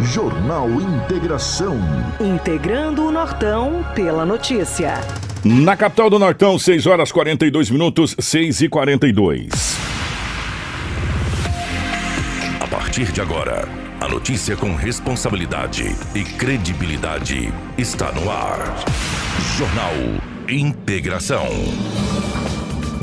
Jornal Integração. Integrando o Nortão pela notícia. Na capital do Nortão, 6 horas 42 minutos, 6 e 42. A partir de agora, a notícia com responsabilidade e credibilidade está no ar. Jornal Integração.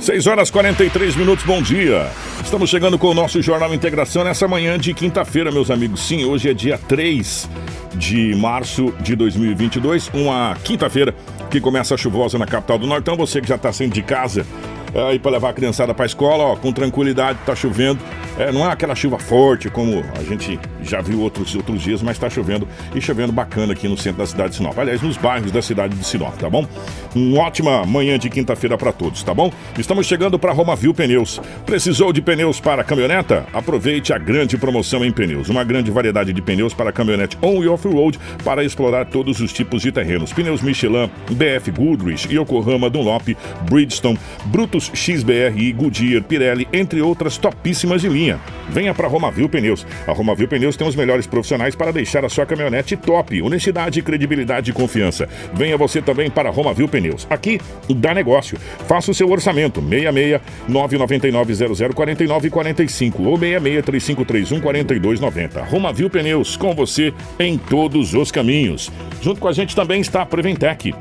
6 horas 43 minutos, bom dia. Estamos chegando com o nosso Jornal Integração nessa manhã de quinta-feira, meus amigos. Sim, hoje é dia 3 de março de 2022, uma quinta-feira que começa chuvosa na capital do Nortão. Você que já está saindo de casa aí é, para levar a criançada para a escola, ó, com tranquilidade, tá chovendo. É, não é aquela chuva forte como a gente já viu outros, outros dias, mas está chovendo e chovendo bacana aqui no centro da cidade de Sinop. Aliás, nos bairros da cidade de Sinop, tá bom? Uma ótima manhã de quinta-feira para todos, tá bom? Estamos chegando para Romavil Pneus. Precisou de pneus para caminhoneta? Aproveite a grande promoção em pneus. Uma grande variedade de pneus para caminhonete on e off-road para explorar todos os tipos de terrenos. Pneus Michelin, BF Goodrich, Yokohama, Dunlop, Bridgestone, Brutus XBR, Goodyear, Pirelli, entre outras topíssimas de linha Venha para Romavil Pneus. A Romavil Pneus tem os melhores profissionais para deixar a sua caminhonete top. Honestidade, credibilidade e confiança. Venha você também para Romavil Pneus. Aqui dá negócio. Faça o seu orçamento. 66 999 0049 45 ou 66 3531 4290. Romavil Pneus com você em todos os caminhos. Junto com a gente também está a Preventec.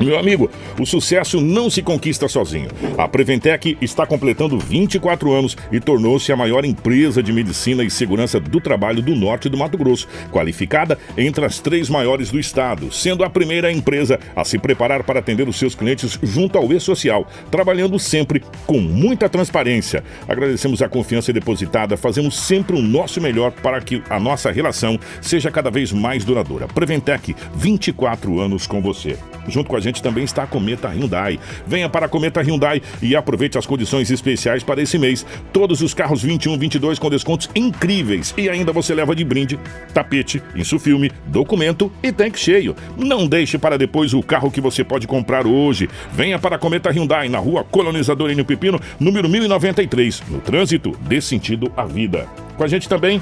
Meu amigo, o sucesso não se conquista sozinho. A Preventec está completando 24 anos e tornou-se a maior empresa de medicina e segurança do trabalho do norte do Mato Grosso, qualificada entre as três maiores do estado, sendo a primeira empresa a se preparar para atender os seus clientes junto ao E-Social, trabalhando sempre com muita transparência. Agradecemos a confiança depositada, fazemos sempre o nosso melhor para que a nossa relação seja cada vez mais duradoura. Preventec, 24 anos com você. Junto com a gente também está a Cometa Hyundai. Venha para a Cometa Hyundai e aproveite as condições especiais para esse mês. Todos os carros 21, 22 com descontos incríveis. E ainda você leva de brinde tapete, insufilme, documento e tanque cheio. Não deixe para depois o carro que você pode comprar hoje. Venha para a Cometa Hyundai na rua Colonizador N. Pepino, número 1093. No trânsito, dê sentido à vida. Com a gente também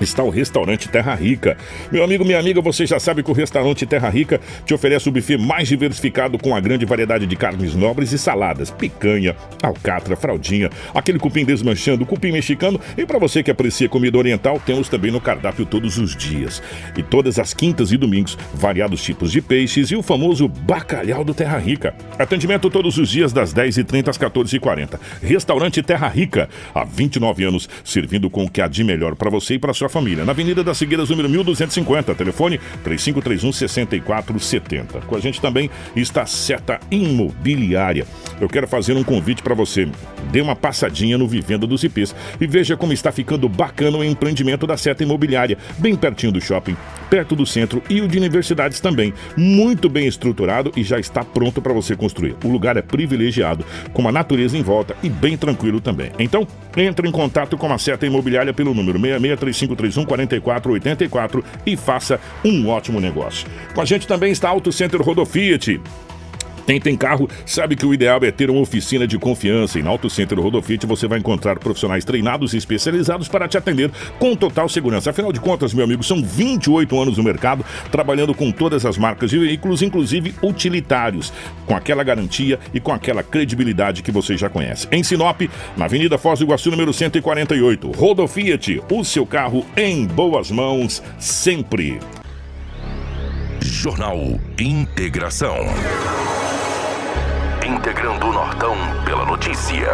está o restaurante Terra Rica. Meu amigo, minha amiga, você já sabe que o restaurante Terra Rica te oferece o buffet mais diversificado com a grande variedade de carnes nobres e saladas, picanha, alcatra, fraldinha, aquele cupim desmanchando, cupim mexicano e para você que aprecia comida oriental, temos também no cardápio todos os dias. E todas as quintas e domingos, variados tipos de peixes e o famoso bacalhau do Terra Rica. Atendimento todos os dias das 10h30 às 14h40. Restaurante Terra Rica, há 29 anos, servindo com o que há de melhor para você e para sua família. Na Avenida das Figueiras, número 1250. Telefone 3531 6470. Com a gente também está Seta Imobiliária. Eu quero fazer um convite para você. Dê uma passadinha no Vivenda dos IPs e veja como está ficando bacana o empreendimento da Seta Imobiliária, bem pertinho do shopping, perto do centro e o de universidades também. Muito bem estruturado e já está pronto para você construir. O lugar é privilegiado, com a natureza em volta e bem tranquilo também. Então, entre em contato com a Seta Imobiliária pelo número 663531 4484 e faça um ótimo negócio. Com a gente também está Auto Center Rodofiat. Quem tem carro sabe que o ideal é ter uma oficina de confiança. E na Auto Center Rodofit você vai encontrar profissionais treinados e especializados para te atender com total segurança. Afinal de contas, meu amigo, são 28 anos no mercado, trabalhando com todas as marcas de veículos, inclusive utilitários, com aquela garantia e com aquela credibilidade que você já conhece. Em Sinop, na Avenida Foz do Iguaçu, número 148. Rodofiat, o seu carro em boas mãos sempre. Jornal Integração integrando o Nortão pela notícia.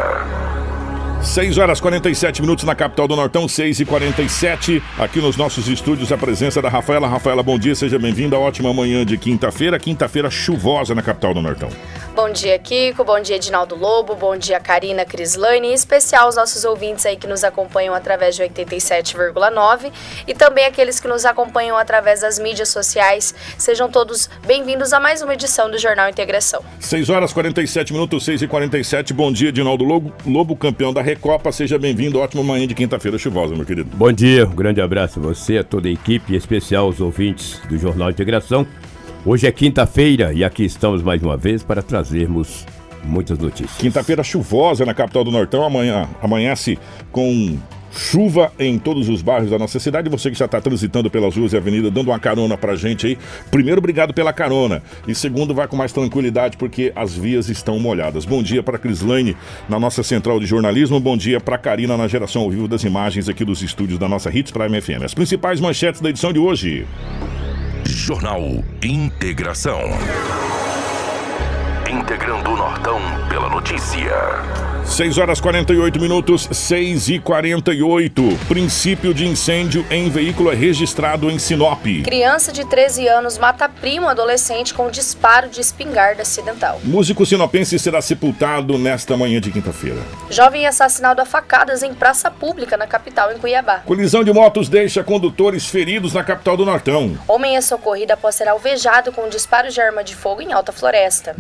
6 horas 47 minutos na capital do Nortão, 6 e 47 Aqui nos nossos estúdios, a presença da Rafaela. Rafaela, bom dia, seja bem-vinda. Ótima manhã de quinta-feira. Quinta-feira chuvosa na capital do Nortão. Bom dia Kiko, bom dia Edinaldo Lobo, bom dia Karina Crislane, em especial os nossos ouvintes aí que nos acompanham através de 87,9 e também aqueles que nos acompanham através das mídias sociais. Sejam todos bem-vindos a mais uma edição do Jornal Integração. 6 horas 47 minutos, 6 e 47 Bom dia, Edinaldo Lobo, Lobo campeão da Recopa. Seja bem-vindo. Ótima manhã de quinta-feira chuvosa, meu querido. Bom dia, um grande abraço a você, a toda a equipe, em especial aos ouvintes do Jornal Integração. Hoje é quinta-feira e aqui estamos mais uma vez para trazermos muitas notícias. Quinta-feira chuvosa na capital do Nortão. Amanhã amanhece com chuva em todos os bairros da nossa cidade. Você que já está transitando pelas ruas e avenida, dando uma carona pra gente aí. Primeiro, obrigado pela carona. E segundo, vai com mais tranquilidade porque as vias estão molhadas. Bom dia para Crislane na nossa central de jornalismo. Bom dia para Karina na geração ao vivo das imagens aqui dos estúdios da nossa Hits Prime FM. As principais manchetes da edição de hoje. Jornal Integração. Integrando o Nortão pela notícia. 6 horas 48 minutos, 6 e 48. Princípio de incêndio em veículo é registrado em Sinop. Criança de 13 anos mata primo adolescente com disparo de espingarda acidental. Músico sinopense será sepultado nesta manhã de quinta-feira. Jovem assassinado a facadas em praça pública na capital, em Cuiabá. Colisão de motos deixa condutores feridos na capital do Nortão. Homem é socorrido após ser alvejado com disparos de arma de fogo em alta floresta.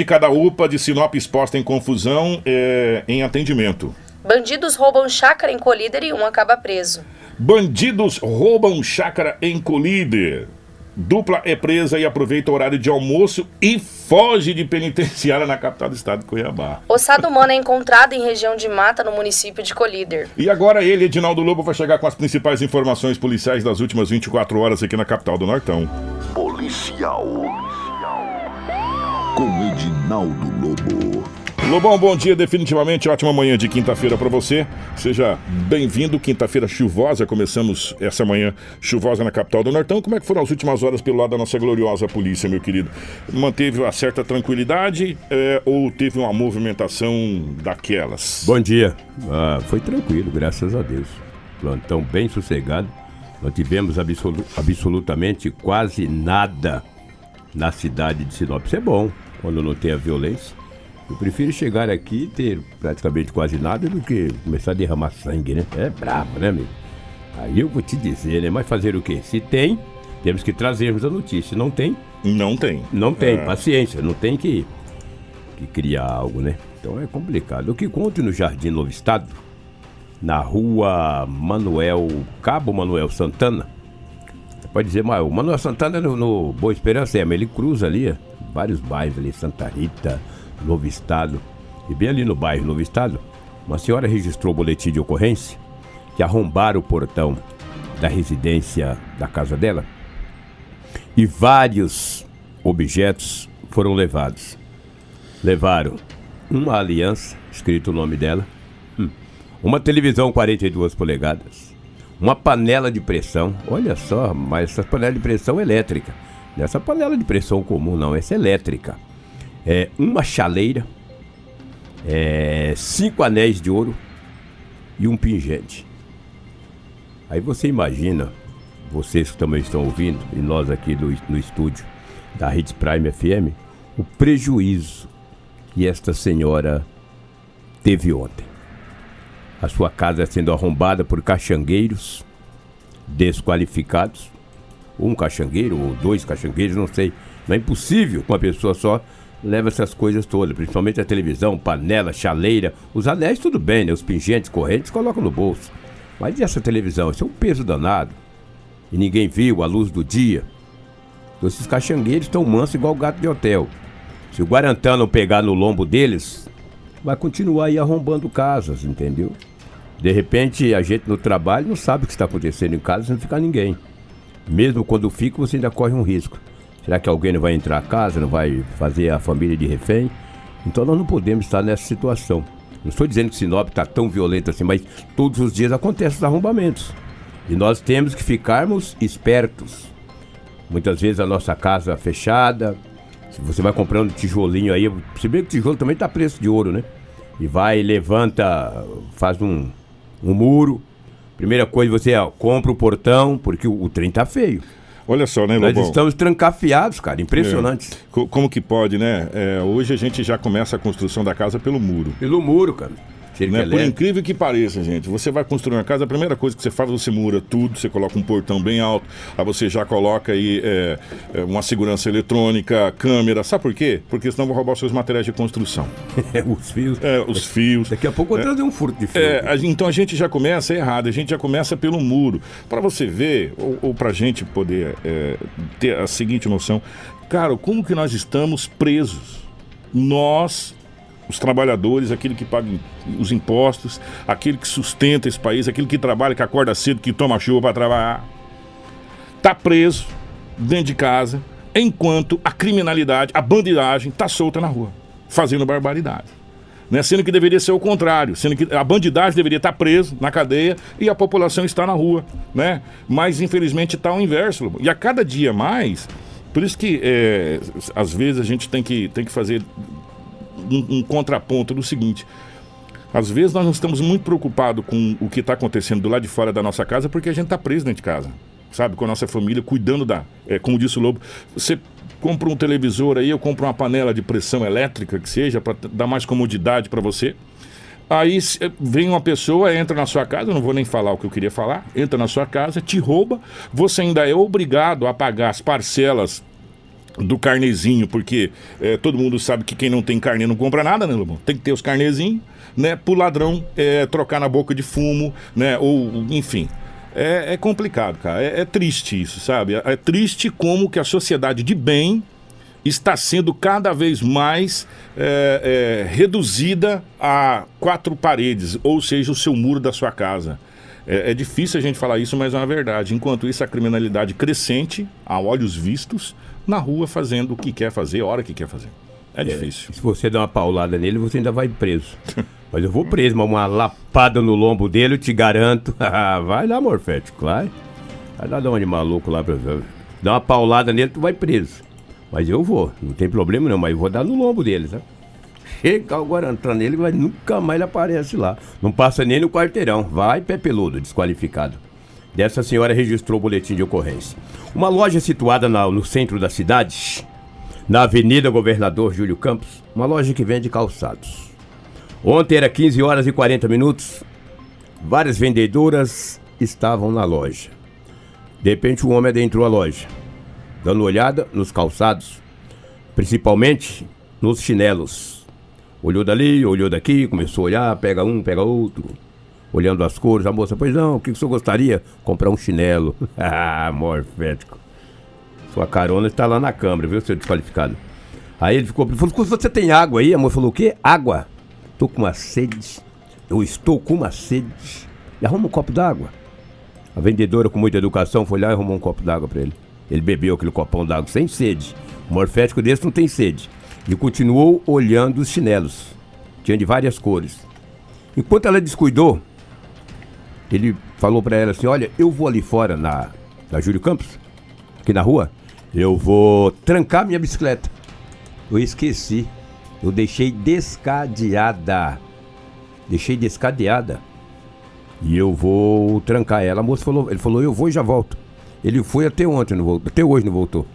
Médica da UPA de Sinop exposta em confusão. É em atendimento. Bandidos roubam chácara em Colíder e um acaba preso. Bandidos roubam chácara em Colíder. Dupla é presa e aproveita o horário de almoço e foge de penitenciária na capital do estado de Cuiabá. Ossada humana é encontrado em região de mata no município de Colíder. E agora ele, Edinaldo Lobo, vai chegar com as principais informações policiais das últimas 24 horas aqui na capital do Nortão. Policial. Com Edinaldo Lobo. Lobão, bom dia, definitivamente ótima manhã de quinta-feira para você. Seja bem-vindo, quinta-feira chuvosa, começamos essa manhã chuvosa na capital do Nortão. Como é que foram as últimas horas pelo lado da nossa gloriosa polícia, meu querido? Manteve uma certa tranquilidade é, ou teve uma movimentação daquelas? Bom dia, ah, foi tranquilo, graças a Deus. Plantão bem sossegado, não tivemos absolu absolutamente quase nada na cidade de Sinop. Isso é bom, quando não tem a violência. Eu prefiro chegar aqui e ter praticamente quase nada do que começar a derramar sangue, né? É brabo, né, amigo? Aí eu vou te dizer, né? Mas fazer o quê? Se tem, temos que trazermos a notícia. Não tem? Não tem. Não tem, é. paciência. Não tem que, que criar algo, né? Então é complicado. O que conto no Jardim Novo Estado, na rua Manuel, Cabo Manuel Santana, você pode dizer, mas o Manuel Santana no, no Boa Esperança é, mas ele cruza ali, vários bairros ali, Santa Rita, Novo Estado. E bem ali no bairro Novo Estado, uma senhora registrou o boletim de ocorrência que arrombaram o portão da residência da casa dela e vários objetos foram levados. Levaram uma aliança, escrito o nome dela, hum, uma televisão 42 polegadas, uma panela de pressão, olha só, mas essa panela de pressão elétrica. Não é essa panela de pressão comum, não, essa é elétrica é, uma chaleira, é, cinco anéis de ouro e um pingente. Aí você imagina, vocês que também estão ouvindo, e nós aqui no, no estúdio da Hits Prime FM, o prejuízo que esta senhora teve ontem. A sua casa sendo arrombada por caxangueiros desqualificados. Um caxangueiro ou dois caxangueiros, não sei. Não é impossível uma pessoa só leva essas coisas todas, principalmente a televisão, panela, chaleira. Os anéis, tudo bem, né? Os pingentes, correntes, colocam no bolso. Mas e essa televisão? Isso é um peso danado. E ninguém viu a luz do dia. Então, esses caxangueiros estão mansos igual gato de hotel. Se o Guarantã não pegar no lombo deles, vai continuar aí arrombando casas, entendeu? De repente, a gente no trabalho não sabe o que está acontecendo em casa não ficar ninguém. Mesmo quando fica, você ainda corre um risco. Será que alguém não vai entrar a casa, não vai fazer a família de refém? Então nós não podemos estar nessa situação. Não estou dizendo que Sinop está tão violento assim, mas todos os dias acontecem os arrombamentos. E nós temos que ficarmos espertos. Muitas vezes a nossa casa fechada, se você vai comprando tijolinho aí, se bem que o tijolo também está preço de ouro, né? E vai, levanta, faz um, um muro. Primeira coisa, você ó, compra o portão, porque o, o trem tá feio. Olha só, né, Nós Lobão? estamos trancafiados, cara. Impressionante. Co- Como que pode, né? É, hoje a gente já começa a construção da casa pelo muro. Pelo muro, cara. Cerca Né? Por elétrica. incrível que pareça, gente, você vai construir uma casa, a primeira coisa que você faz, você mura tudo, você coloca um portão bem alto, aí você já coloca aí é, é, uma segurança eletrônica, câmera, sabe por quê? Porque senão vão roubar os seus materiais de construção. Os fios. É, os fios. Daqui a pouco eu trazer um furto de fio. É, a- então a gente já começa errado, a gente já começa pelo muro. Para você ver, ou, ou para a gente poder é, ter a seguinte noção, cara, como que nós estamos presos? Nós, os trabalhadores, aquele que paga os impostos, aquele que sustenta esse país, aquele que trabalha, que acorda cedo, que toma chuva para trabalhar, tá preso dentro de casa, enquanto a criminalidade, a bandidagem tá solta na rua, fazendo barbaridade. Né? Sendo que deveria ser o contrário, sendo que a bandidagem deveria estar presa na cadeia e a população está na rua, né? Mas infelizmente está o inverso. E a cada dia mais, por isso que é, às vezes a gente tem que, tem que fazer um, um contraponto do seguinte. Às vezes nós não estamos muito preocupados com o que está acontecendo do lado de fora da nossa casa porque a gente está preso dentro de casa. Sabe? Com a nossa família, cuidando da. é, como disse o Lobo, você compra um televisor aí, eu compro uma panela de pressão elétrica que seja, para dar mais comodidade para você. Aí se- vem uma pessoa, entra na sua casa, não vou nem falar o que eu queria falar, entra na sua casa, te rouba, você ainda é obrigado a pagar as parcelas do carnezinho, porque é, todo mundo sabe que quem não tem carne não compra nada, né, Lobão? Tem que ter os carnezinhos, né? Pro ladrão é, trocar na boca de fumo, né? Ou, enfim. É, é complicado, cara. É, é triste isso, sabe? É, é triste como que a sociedade de bem está sendo cada vez mais é, reduzida a quatro paredes, ou seja, o seu muro da sua casa. É, é difícil a gente falar isso, mas é uma verdade. Enquanto isso, a criminalidade crescente, a olhos vistos, na rua fazendo o que quer fazer, a hora que quer fazer. É difícil. Se você der uma paulada nele, você ainda vai preso. Mas eu vou preso, mas uma lapada no lombo dele, eu te garanto. vai lá, Morfético, vai. Vai lá dar um de maluco lá pra ver. Dá uma paulada nele, tu vai preso. Mas eu vou, não tem problema não, mas eu vou dar no lombo dele, tá? Chega o Guarantã nele, mas nunca mais ele aparece lá. Não passa nem no quarteirão. Vai, pé peludo, desqualificado. Dessa senhora registrou o boletim de ocorrência. Uma loja situada na- no centro da cidade, na Avenida Governador Júlio Campos, uma loja que vende calçados. Ontem era 15 horas e 40 minutos. Várias vendedoras estavam na loja. De repente, um homem adentrou a loja, dando olhada nos calçados, principalmente nos chinelos. Olhou dali, olhou daqui, começou a olhar, pega um, pega outro. Olhando as cores, a moça, pois não, o que que o senhor gostaria? Comprar um chinelo. ah, morfético. Sua carona está lá na câmara, viu, seu desqualificado? Aí ele ficou, falou, você tem água aí? A moça falou, o quê? Água? Tô com uma sede. Eu estou com uma sede. E arruma um copo d'água. A vendedora, com muita educação, foi lá e arrumou um copo d'água para ele. Ele bebeu aquele copão d'água sem sede. Um morfético desse não tem sede. E continuou olhando os chinelos. Tinha de várias cores. Enquanto ela descuidou, ele falou para ela assim: Olha, eu vou ali fora na, na Júlio Campos, aqui na rua, eu vou trancar minha bicicleta. Eu esqueci. Eu deixei descadeada. Deixei descadeada. E eu vou trancar ela. A moça falou, ele falou, eu vou e já volto. Ele foi até ontem, não voltou, até hoje não voltou.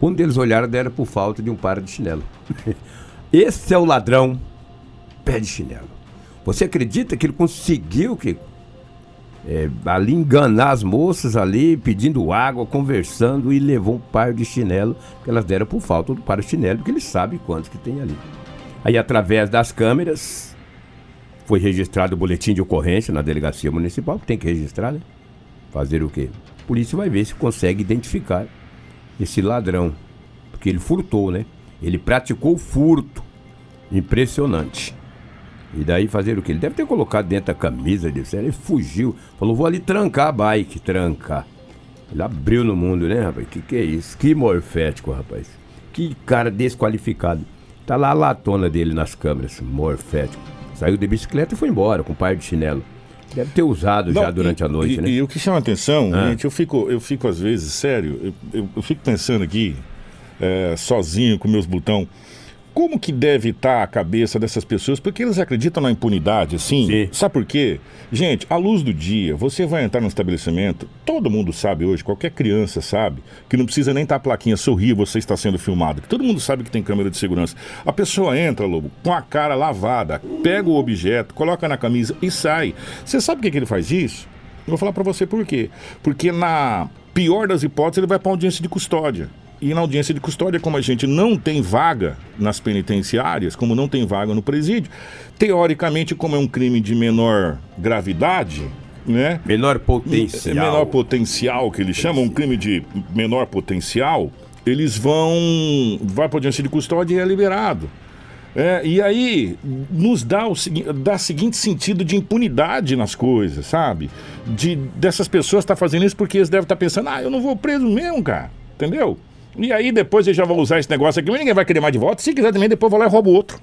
Quando eles olharam, deram por falta de um par de chinelo. Esse é o ladrão pé de chinelo. Você acredita que ele conseguiu que é, ali enganar as moças ali, pedindo água, conversando e levou um par de chinelo, que elas deram por falta do par de chinelo, porque ele sabe quantos que tem ali. Aí através das câmeras foi registrado o boletim de ocorrência na delegacia municipal, que tem que registrar, né? Fazer o quê? A polícia vai ver se consegue identificar esse ladrão, porque ele furtou, né? Ele praticou furto. Impressionante. E daí fazer o quê? Ele deve ter colocado dentro da camisa dele. Ele fugiu. Falou, vou ali trancar a bike. Trancar. Ele abriu no mundo, né, rapaz? Que que é isso? Que morfético, rapaz. Que cara desqualificado. Tá lá a latona dele nas câmeras. Morfético. Saiu de bicicleta e foi embora com um par de chinelo. Deve ter usado já Não, durante e- a noite, e, né? E o que chama atenção, Ah. gente, eu fico, eu fico às vezes, sério, eu, eu- eu fico pensando aqui, é, sozinho com meus botão, como que deve estar a cabeça dessas pessoas? Porque eles acreditam na impunidade, assim. Sim. Sabe por quê? Gente, à luz do dia, você vai entrar no estabelecimento, todo mundo sabe hoje, qualquer criança sabe, que não precisa nem estar a plaquinha sorrir, você está sendo filmado. Todo mundo sabe que tem câmera de segurança. A pessoa entra, Lobo, com a cara lavada, pega o objeto, coloca na camisa e sai. Você sabe por que, que ele faz isso? Eu vou falar pra você por quê. Porque na pior das hipóteses, ele vai pra audiência de custódia. E na audiência de custódia, como a gente não tem vaga nas penitenciárias, como não tem vaga no presídio, teoricamente, como é um crime de menor gravidade, né? Menor potencial. Menor potencial, que eles chamam, um crime de menor potencial, eles vão. Vai para audiência de custódia e é liberado. É, e aí nos dá o dá seguinte sentido de impunidade nas coisas, sabe? De dessas pessoas estar fazendo isso porque eles devem estar pensando, ah, eu não vou preso mesmo, cara. Entendeu? E aí depois eles já vão usar esse negócio aqui, mas ninguém vai querer mais de volta. Se quiser também, depois eu vou lá e roubo outro.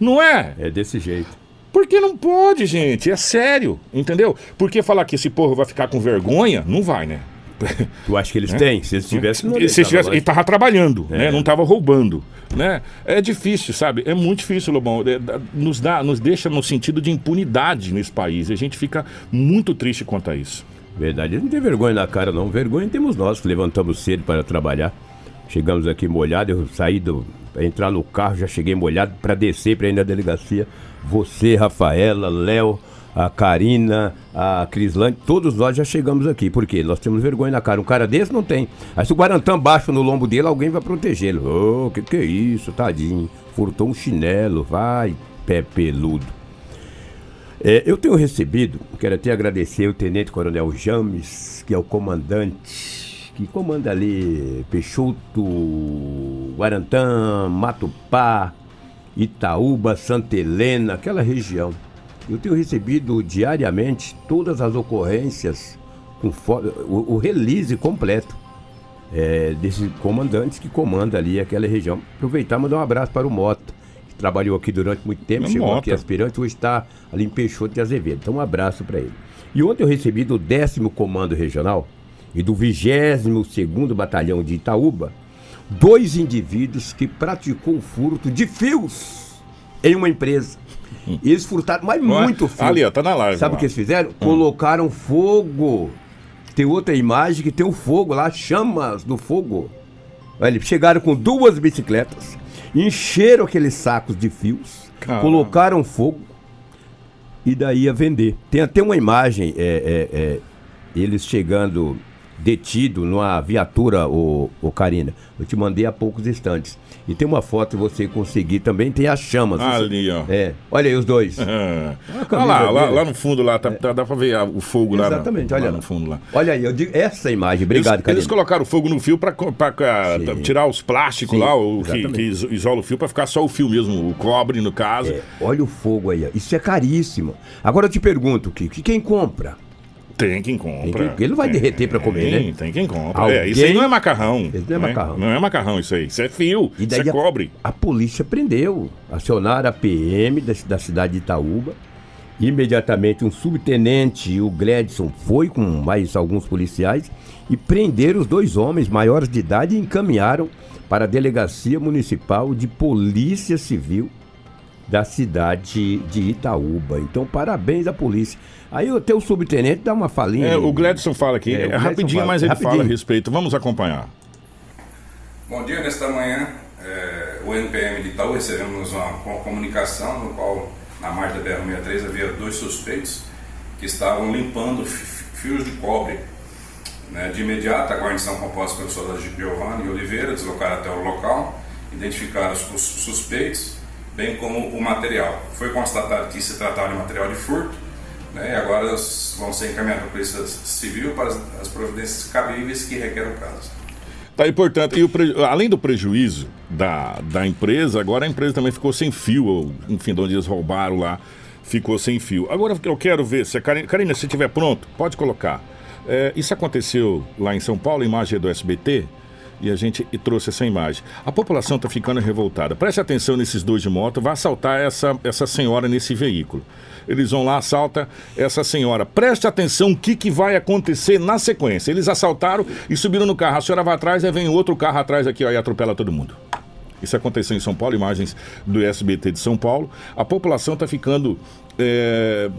Não é? É desse jeito. Porque não pode, gente. É sério. Entendeu? Porque falar que esse povo vai ficar com vergonha, não vai, né? Tu acha que eles têm? Se eles tivessem, não Se tivesse, ele mais. tava trabalhando, É. né? Não tava roubando, né? É difícil, sabe? É muito difícil, Lobão. É, nos dá, nos deixa no sentido de impunidade nesse país. E a gente fica muito triste quanto a isso. Verdade, não tem vergonha na cara, não. Vergonha temos nós que levantamos cedo para trabalhar. Chegamos aqui molhado, eu saí do. Entrar no carro, já cheguei molhado para descer para ir na delegacia. Você, Rafaela, Léo, a Karina, a Crislane, todos nós já chegamos aqui. Por quê? Nós temos vergonha na cara. Um cara desse não tem. Aí se o Guarantã baixa no lombo dele, alguém vai protegê-lo. Ô, que que é isso, tadinho? Furtou um chinelo, vai, pé peludo. É, eu tenho recebido, quero até agradecer o Tenente Coronel James, que é o comandante, que comanda ali Peixoto, Guarantã, Matupá, Itaúba, Santa Helena, aquela região. Eu tenho recebido diariamente todas as ocorrências, com o, o release completo é, desses comandantes que comanda ali aquela região. Aproveitar e mandar um abraço para o Mota, trabalhou aqui durante muito tempo, É chegou Mota. aqui aspirante, hoje está ali em Peixoto de Azevedo. Então um abraço para ele. E ontem eu recebi do 10 Comando Regional e do 22º Batalhão de Itaúba, dois indivíduos que praticou um furto de fios em uma empresa. E eles furtaram, mas Não é? muito fio. Ali, ó, tá na live. Sabe lá. o que eles fizeram? Colocaram fogo. Tem outra imagem que tem um fogo lá, chamas do fogo. Olha, eles chegaram com duas bicicletas, encheram aqueles sacos de fios, Caramba. colocaram fogo e daí ia vender. Tem até uma imagem, é, é, é, eles chegando detido numa viatura, o, o Karina. Eu te mandei há poucos instantes. E tem uma foto que você conseguir também, tem as chamas. Ali, ó. É, olha aí os dois. Ah. Olha lá, lá, lá no fundo lá, tá, tá- dá pra ver o fogo lá, Exatamente, lá olha no lá. fundo lá. Olha aí, eu digo essa imagem. Obrigado, Karina. eles colocaram fogo no fio pra, pra, pra tirar os plásticos Sim, lá, o que, exatamente. que iso- isola o fio, pra ficar só o fio mesmo, o cobre no caso. É, olha o fogo aí. ó. Isso é caríssimo. Agora eu te pergunto, Kiko, quem compra? Tem quem compra. Tem que- ele não vai Tem- derreter pra comer, tem, né? Tem quem compra. Alguém- É, isso aí não é macarrão. Isso não é né? macarrão. Não é macarrão isso aí. Isso é fio. E Isso daí é a- cobre. A, polícia prendeu. Acionaram a PM da, da cidade de Itaúba. Imediatamente um subtenente, o Gledson, foi com mais alguns policiais e prenderam os dois homens maiores de idade e encaminharam para a Delegacia Municipal de Polícia Civil da cidade de Itaúba. Então, parabéns à polícia. Aí até o subtenente dá uma falinha. É, o Gledson fala aqui. É, É, rapidinho, fala. mas ele Rapidinho. fala a respeito. Vamos acompanhar. Bom dia, nesta manhã, eh, o NPM de Itaú recebemos uma, uma comunicação no qual, na margem da BR-63, havia dois suspeitos que estavam limpando fi- fios de cobre. né. De imediato, a guarnição composta pelo soldado Giovanni e Oliveira deslocaram até o local, identificaram os os suspeitos, bem como o material. Foi constatado que se tratava de material de furto, né, agora vão ser encaminhados a Polícia Civil para as, as providências cabíveis que requer o caso. Tá aí, portanto, e além do prejuízo da, da empresa, agora a empresa também ficou sem fio, enfim, de onde eles roubaram lá, ficou sem fio. Agora eu quero ver, se a Karina, Karina, se estiver pronto, pode colocar. É, isso aconteceu lá em São Paulo, imagem é do SBT, e a gente e trouxe essa imagem. A população está ficando revoltada. Preste atenção nesses dois de moto, vai assaltar essa, essa senhora nesse veículo. Eles vão lá, assalta essa senhora. Preste atenção o que, que vai acontecer na sequência. Eles assaltaram e subiram no carro. A senhora vai atrás, aí vem outro carro atrás aqui ó, e atropela todo mundo. Isso aconteceu em São Paulo, imagens do SBT de São Paulo. A população está ficando é,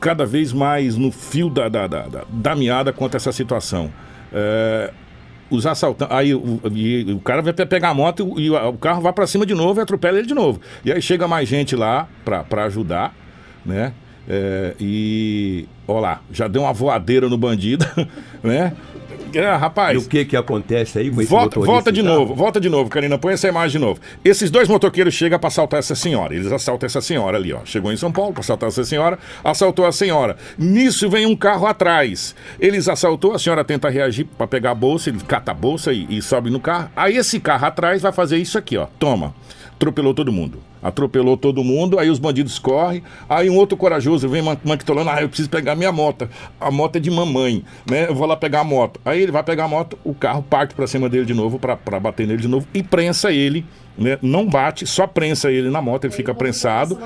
cada vez mais no fio da, da, da, da, da meada quanto a essa situação. É, os assaltantes. Aí o, e o cara vai pe- pegar a moto e, o- carro vai pra cima de novo e atropela ele de novo. E aí chega mais gente lá pra ajudar, né? É, e. Ó lá, já deu uma voadeira no bandido, né? É, E rapaz. o que que acontece aí com esse Volta, volta de carro? novo, volta de novo, Karina, põe essa imagem de novo. Esses dois motoqueiros chegam pra assaltar essa senhora. Eles assaltam essa senhora ali, ó. Chegou em São Paulo pra assaltar essa senhora, assaltou a senhora. Nisso vem um carro atrás. Eles assaltou, a senhora tenta reagir pra pegar a bolsa, ele cata a bolsa e, e sobe no carro. Aí esse carro atrás vai fazer isso aqui, ó. Toma. Atropelou todo mundo. Atropelou todo mundo, aí os bandidos correm. Aí um outro corajoso vem manquitolando, ah, eu preciso pegar minha moto. A moto é de mamãe, né? Eu vou lá pegar a moto. Aí ele vai pegar a moto, o carro parte pra cima dele de novo, pra pra bater nele de novo, e prensa ele, né? Não bate, só prensa ele na moto, ele fica prensado.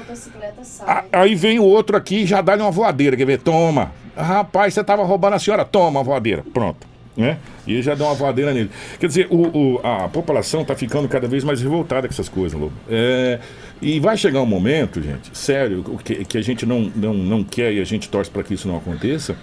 A- Aí vem o outro aqui e já dá-lhe uma voadeira, quer ver? Toma. Rapaz, você tava roubando a senhora, toma a voadeira. Pronto. Né? E já deu uma voadeira nele. Quer dizer, o, o- a população tá ficando cada vez mais revoltada com essas coisas, Lobo. É, e vai chegar um momento, gente, sério, que, que a gente não, não, não quer e a gente torce para que isso não aconteça,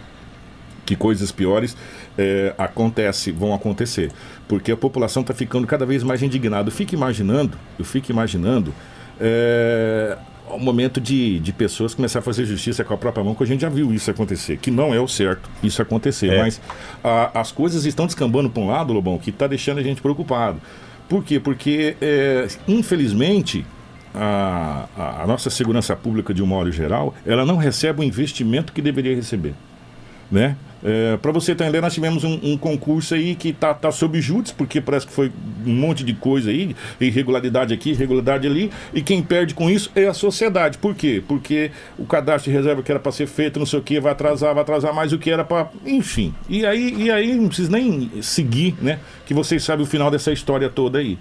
que coisas piores é, acontece, vão acontecer. Porque a população está ficando cada vez mais indignada. Eu fico imaginando, eu fico imaginando é, o momento de, de pessoas começar a fazer justiça com a própria mão, que a gente já viu isso acontecer, que não é o certo isso acontecer. É. Mas a- as coisas estão descambando para um lado, Lobão, que está deixando a gente preocupado. Por quê? Porque, é, infelizmente, a, a- a nossa segurança pública, de um modo geral, ela não recebe o investimento que deveria receber né? Para você entender, nós tivemos um, um concurso aí que tá, tá sob júdice, porque parece que foi um monte de coisa aí, irregularidade aqui, irregularidade ali, e quem perde com isso é a sociedade. Por quê? Porque o cadastro de reserva que era para ser feito, não sei o que, vai atrasar, vai atrasar mais o que era para. Enfim. E aí, e aí não precisa nem seguir, né? Que vocês sabem o final dessa história toda aí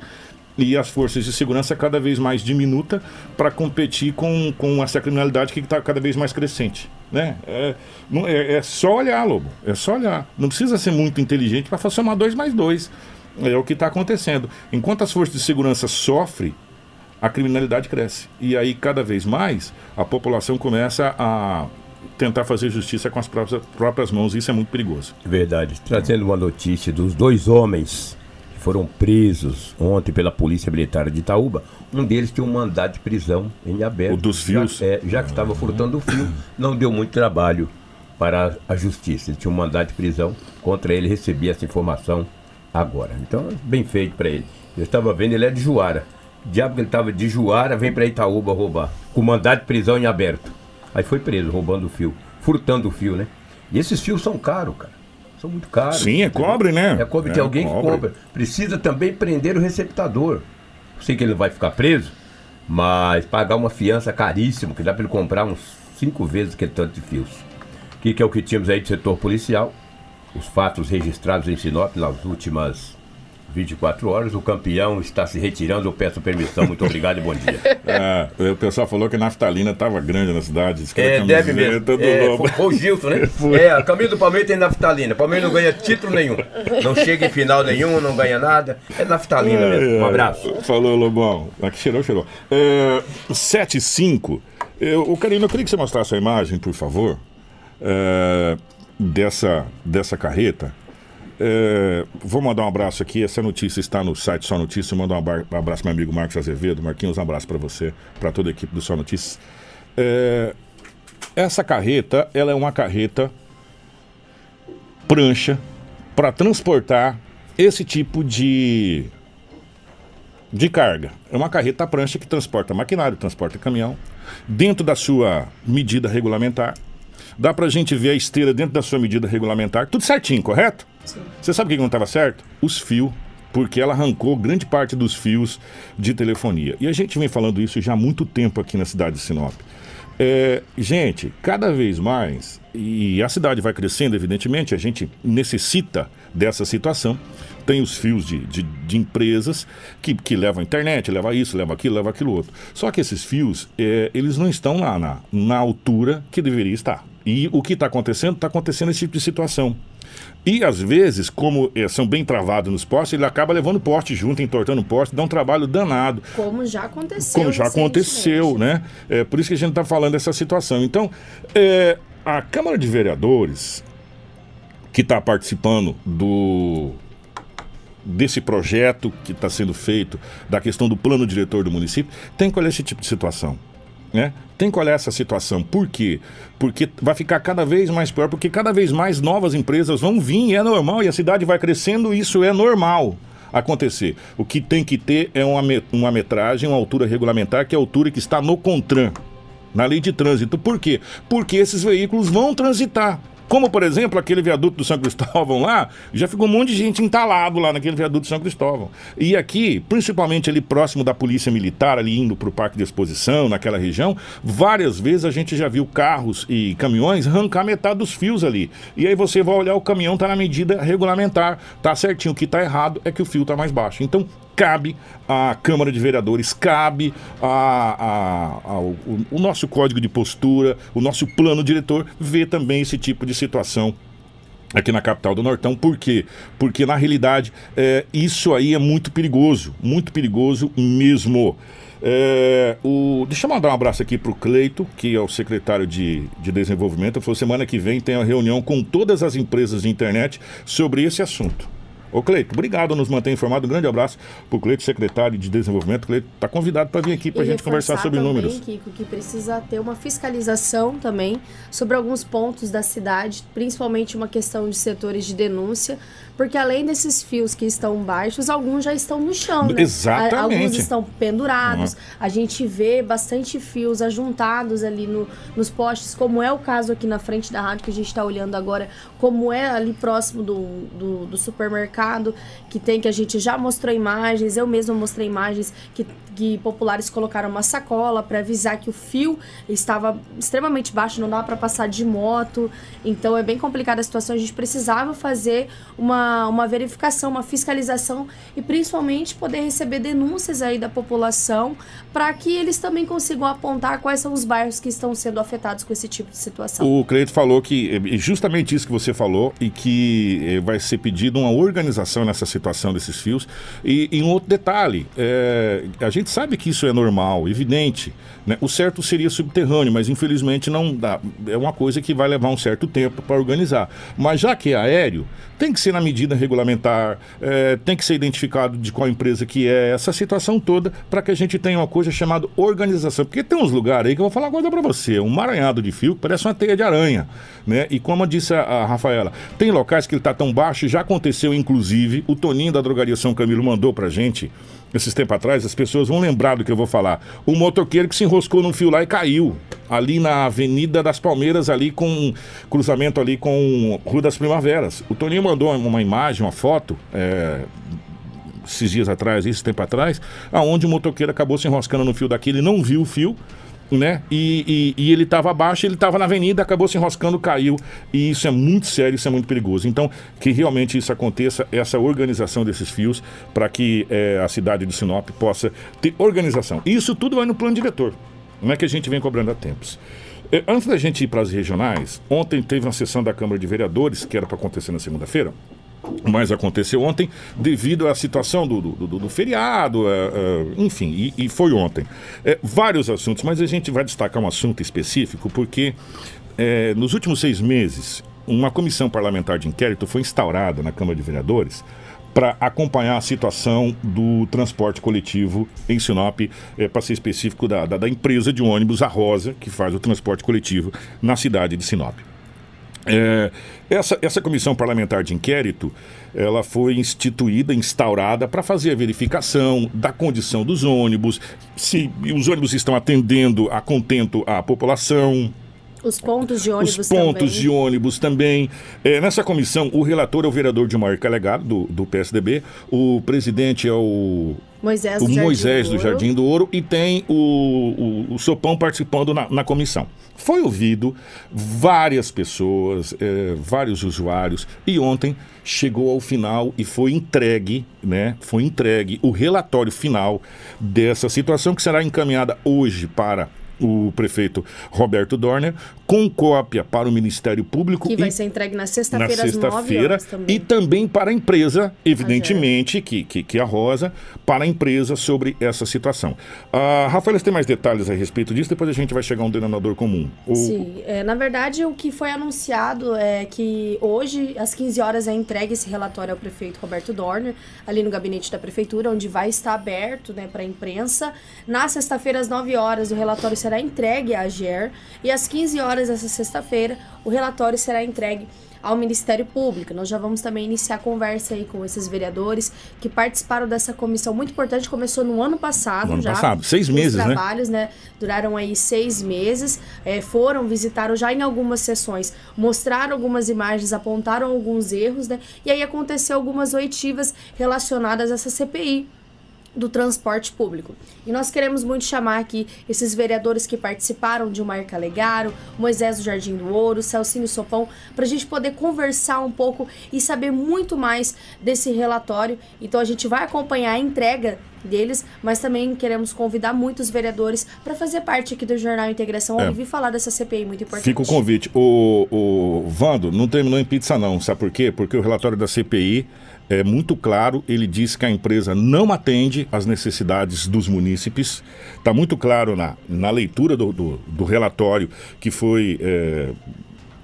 e as forças de segurança cada vez mais diminuta para competir com, com essa criminalidade que está cada vez mais crescente. Né? É, é, é só olhar, Lobo. É só olhar. Não precisa ser muito inteligente para somar dois mais dois. É o que está acontecendo. Enquanto as forças de segurança sofrem, a criminalidade cresce. E aí, cada vez mais, a população começa a tentar fazer justiça com as próprias, próprias mãos. Isso é muito perigoso. Verdade. Trazendo uma notícia dos dois homens foram presos ontem pela Polícia Militar de Itaúba. Um deles tem um mandado de prisão em aberto. O dos fios? Já, é, já que estava furtando o fio, não deu muito trabalho para a justiça. Ele tinha um mandado de prisão contra ele, recebi essa informação agora. Então, bem feito para ele. Eu estava vendo, ele é de Juara. Diabo que ele estava de Juara, vem para Itaúba roubar. Com mandado de prisão em aberto. Aí foi preso, roubando o fio. Furtando o fio, né? E esses fios são caros, cara. São muito caros. Sim, é cobre, né? É cobre, É tem alguém cobre. que compra. Precisa também prender o receptador. Sei que ele vai ficar preso, mas pagar uma fiança caríssima, que dá para ele comprar uns cinco vezes aquele tanto de fios. O que, que é o que tínhamos aí de setor policial? Os fatos registrados em Sinop nas últimas 24 horas. O campeão está se retirando. Eu peço permissão. Muito obrigado e bom dia. É, o pessoal falou que a naftalina estava grande na cidade. disse que É, deve mesmo. do É, Lobo. foi, foi o Gilson, né? É, a camisa do Palmeiras tem naftalina. O Palmeiras não ganha título nenhum. Não chega em final nenhum, não ganha nada. É naftalina mesmo. Um abraço. Falou, Lobão. Aqui cheirou, cheirou. É, 7 e 5. Eu, o Carino, eu queria que você mostrasse a imagem, por favor, é, dessa, dessa carreta. É, vou mandar um abraço aqui. Essa notícia está no site Só Notícias. Manda um abra- abraço, meu amigo Marcos Azevedo. Marquinhos, um abraço para você, para toda a equipe do Só Notícias. É, essa carreta, ela é uma carreta prancha para transportar esse tipo de de carga. É uma carreta prancha que transporta maquinário, transporta caminhão, dentro da sua medida regulamentar. Dá pra gente ver a esteira dentro da sua medida regulamentar, tudo certinho, correto? Você sabe o que não estava certo? Os fios, porque ela arrancou grande parte dos fios de telefonia. E a gente vem falando isso já há muito tempo aqui na cidade de Sinop. É, gente, cada vez mais, e a cidade vai crescendo, evidentemente, a gente necessita dessa situação. Tem os fios de, de, de empresas que, que levam a internet, leva isso, leva aquilo, leva aquilo outro. Só que esses fios, é, eles não estão lá na, na altura que deveria estar. E o que está acontecendo? Está acontecendo esse tipo de situação. E às vezes, como eh, são bem travados nos postes, ele acaba levando poste junto, entortando o poste, dá um trabalho danado. Como já aconteceu. Como já aconteceu, né? É por isso que a gente está falando dessa situação. Então, é, a Câmara de Vereadores, que está participando do desse projeto que está sendo feito, da questão do plano diretor do município, tem que olhar esse tipo de situação. Né? Tem que olhar essa situação. Por quê? Porque vai ficar cada vez mais pior, porque cada vez mais novas empresas vão vir, e é normal, e a cidade vai crescendo, e isso é normal acontecer. O que tem que ter é uma, uma metragem, uma altura regulamentar, que é a altura que está no CONTRAN, na lei de trânsito. Por quê? Porque esses veículos vão transitar. Como, por exemplo, aquele viaduto do São Cristóvão lá, já ficou um monte de gente entalado lá naquele viaduto do São Cristóvão. E aqui, principalmente ali próximo da Polícia Militar, ali indo para o Parque de Exposição, naquela região, várias vezes a gente já viu carros e caminhões arrancar metade dos fios ali. E aí você vai olhar, o caminhão tá na medida regulamentar, tá certinho. O que tá errado é que o fio tá mais baixo. Então, cabe à Câmara de Vereadores, cabe a, a- ao- o, nosso código de postura, o nosso plano diretor, ver também esse tipo de situação aqui na capital do Nortão. Por quê? Porque na realidade é, isso aí é muito perigoso, muito perigoso mesmo. É, o, deixa eu mandar um abraço aqui para o Cleito, que é o secretário de, de desenvolvimento. Foi semana que vem tem uma reunião com todas as empresas de internet sobre esse assunto. Ô Cleito, obrigado, nos mantém informado. Um grande abraço pro Cleito, secretário de desenvolvimento. Cleito está convidado para vir aqui para a gente conversar sobre também, números. Kiko, que precisa ter uma fiscalização também sobre alguns pontos da cidade, principalmente uma questão de setores de denúncia, porque além desses fios que estão baixos, alguns já estão no chão, né? Exatamente. Alguns estão pendurados. A gente vê bastante fios ajuntados ali no- nos postes, como é o caso aqui na frente da rádio que a gente está olhando agora, como é ali próximo do, do, do supermercado, que tem que a gente já mostrou imagens, eu mesma mostrei imagens que, que populares colocaram uma sacola para avisar que o fio estava extremamente baixo, não dava para passar de moto. Então é bem complicada a situação. A gente precisava fazer uma, uma verificação, uma fiscalização e principalmente poder receber denúncias aí da população para que eles também consigam apontar quais são os bairros que estão sendo afetados com esse tipo de situação. O Cleito falou que justamente isso que você falou e que eh, vai ser pedido uma organização nessa situação desses fios. E, e um outro detalhe, é, a gente sabe que isso é normal, evidente. né? O certo seria subterrâneo, mas infelizmente não dá. É uma coisa que vai levar um certo tempo para organizar. Mas já que é aéreo, tem que ser na medida regulamentar, é, tem que ser identificado de qual empresa que é, essa situação toda, para que a gente tenha uma coisa chamada organização. Porque tem uns lugares aí que eu vou falar agora para você, um maranhado de fio que parece uma teia de aranha, né? E como disse a, a Rafaela, tem locais que ele está tão baixo, já aconteceu inclusive, o Toninho da Drogaria São Camilo mandou pra gente, esses tempos atrás, as pessoas vão lembrar do que eu vou falar. O motoqueiro que se enroscou num fio lá e caiu. Ali na Avenida das Palmeiras, ali com cruzamento ali com Rua das Primaveras. O Toninho mandou uma imagem, uma foto, é, esses dias atrás, esse tempo atrás, aonde o motoqueiro acabou se enroscando no fio daquele, não viu o fio, né? E, e- e ele estava abaixo, ele estava na avenida, acabou se enroscando, caiu. E isso é muito sério, isso é muito perigoso. Então, que realmente isso aconteça, essa organização desses fios, para que eh, a cidade de Sinop possa ter organização. E isso tudo vai no plano diretor. Não é que a gente vem cobrando há tempos. Eh, Antes da gente ir para as regionais, ontem teve uma sessão da Câmara de Vereadores, que era para acontecer na segunda-feira, mas aconteceu ontem devido à situação do, do, do- do feriado, é, é, enfim, e, e foi ontem. É, vários assuntos, mas a gente vai destacar um assunto específico porque é, nos últimos seis meses uma comissão parlamentar de inquérito foi instaurada na Câmara de Vereadores para acompanhar a situação do transporte coletivo em Sinop, é, para ser específico da, da, da empresa de ônibus, a Rosa, que faz o transporte coletivo na cidade de Sinop. É, essa, essa comissão parlamentar de inquérito, ela foi instituída, instaurada para fazer a verificação da condição dos ônibus, se os ônibus estão atendendo a contento a população, Os pontos de ônibus os pontos também. de ônibus também. É, nessa comissão, o relator é o vereador Dilmar Calegado, do, do PSDB, o presidente é o Moisés o do Jardim Moisés do Ouro. Jardim do Ouro e tem o, o, o Sopão participando na, na comissão. Foi ouvido várias pessoas, eh, vários usuários, e ontem chegou ao final e foi entregue, né? Foi entregue o relatório final dessa situação que será encaminhada hoje para o prefeito Roberto Dorner, com cópia para o Ministério Público. Que vai e- ser entregue na sexta-feira às 9 sexta-feira horas também. e também para a empresa, evidentemente, que, que, que é a Rosa, para a empresa sobre essa situação. Ah, Rafael, você tem mais detalhes a respeito disso? Depois a gente vai chegar a um denominador comum. O- Sim, é, na verdade o que foi anunciado é que hoje, às 15 horas, é entregue esse relatório ao prefeito Roberto Dorner, ali no gabinete da prefeitura, onde vai estar aberto né, para a imprensa. Na sexta-feira, às 9 horas, o relatório será entregue à AGER e às 15 horas dessa sexta-feira, o relatório será entregue ao Ministério Público. Nós já vamos também iniciar conversa aí com esses vereadores que participaram dessa comissão muito importante, começou no ano passado No ano já. passado, seis Os meses, né? trabalhos, né? Duraram aí seis meses. é, foram, visitaram já em algumas sessões, mostraram algumas imagens, apontaram alguns erros, né? E aí aconteceu algumas oitivas relacionadas a essa CPI do transporte público. E nós queremos muito chamar aqui esses vereadores que participaram de uma Calegaro, Moisés do Jardim do Ouro, Celcínio Sopão, para a gente poder conversar um pouco e saber muito mais desse relatório. Então a gente vai acompanhar a entrega deles, mas também queremos convidar muitos vereadores para fazer parte aqui do Jornal Integração É. e vir falar dessa CPI muito importante. Fica o convite. O, o Vando não terminou em pizza, não. Sabe por quê? Porque o relatório da CPI é muito claro. Ele diz que a empresa não atende às necessidades dos munícipes. Está muito claro na, na leitura do, do, do relatório que foi. é,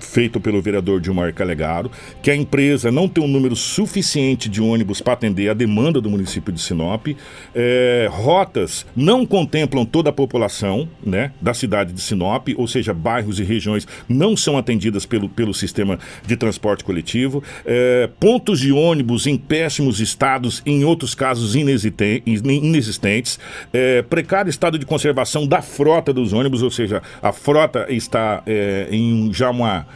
feito pelo vereador Dilmar Calegaro, que a empresa não tem um número suficiente de ônibus para atender a demanda do município de Sinop. É, rotas não contemplam toda a população né, da cidade de Sinop, ou seja, bairros e regiões não são atendidas pelo, pelo sistema de transporte coletivo. É, pontos de ônibus em péssimos estados, em outros casos inexisten- inexistentes. É, precário estado de conservação da frota dos ônibus, ou seja, a frota está em já uma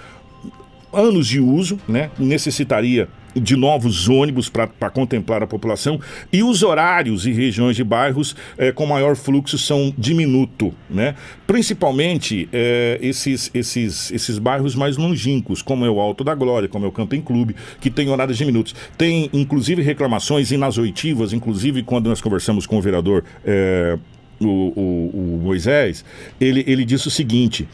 anos de uso, né? Necessitaria de novos ônibus para contemplar a população e os horários e regiões de bairros eh, com maior fluxo são diminuto, né? Principalmente eh, esses, esses, esses bairros mais longínquos, como é o Alto da Glória, como é o Camping Clube, que tem horários diminutos. Tem inclusive reclamações e nas oitivas, inclusive quando nós conversamos com o vereador eh, o, o- o Moisés, ele, ele disse o seguinte: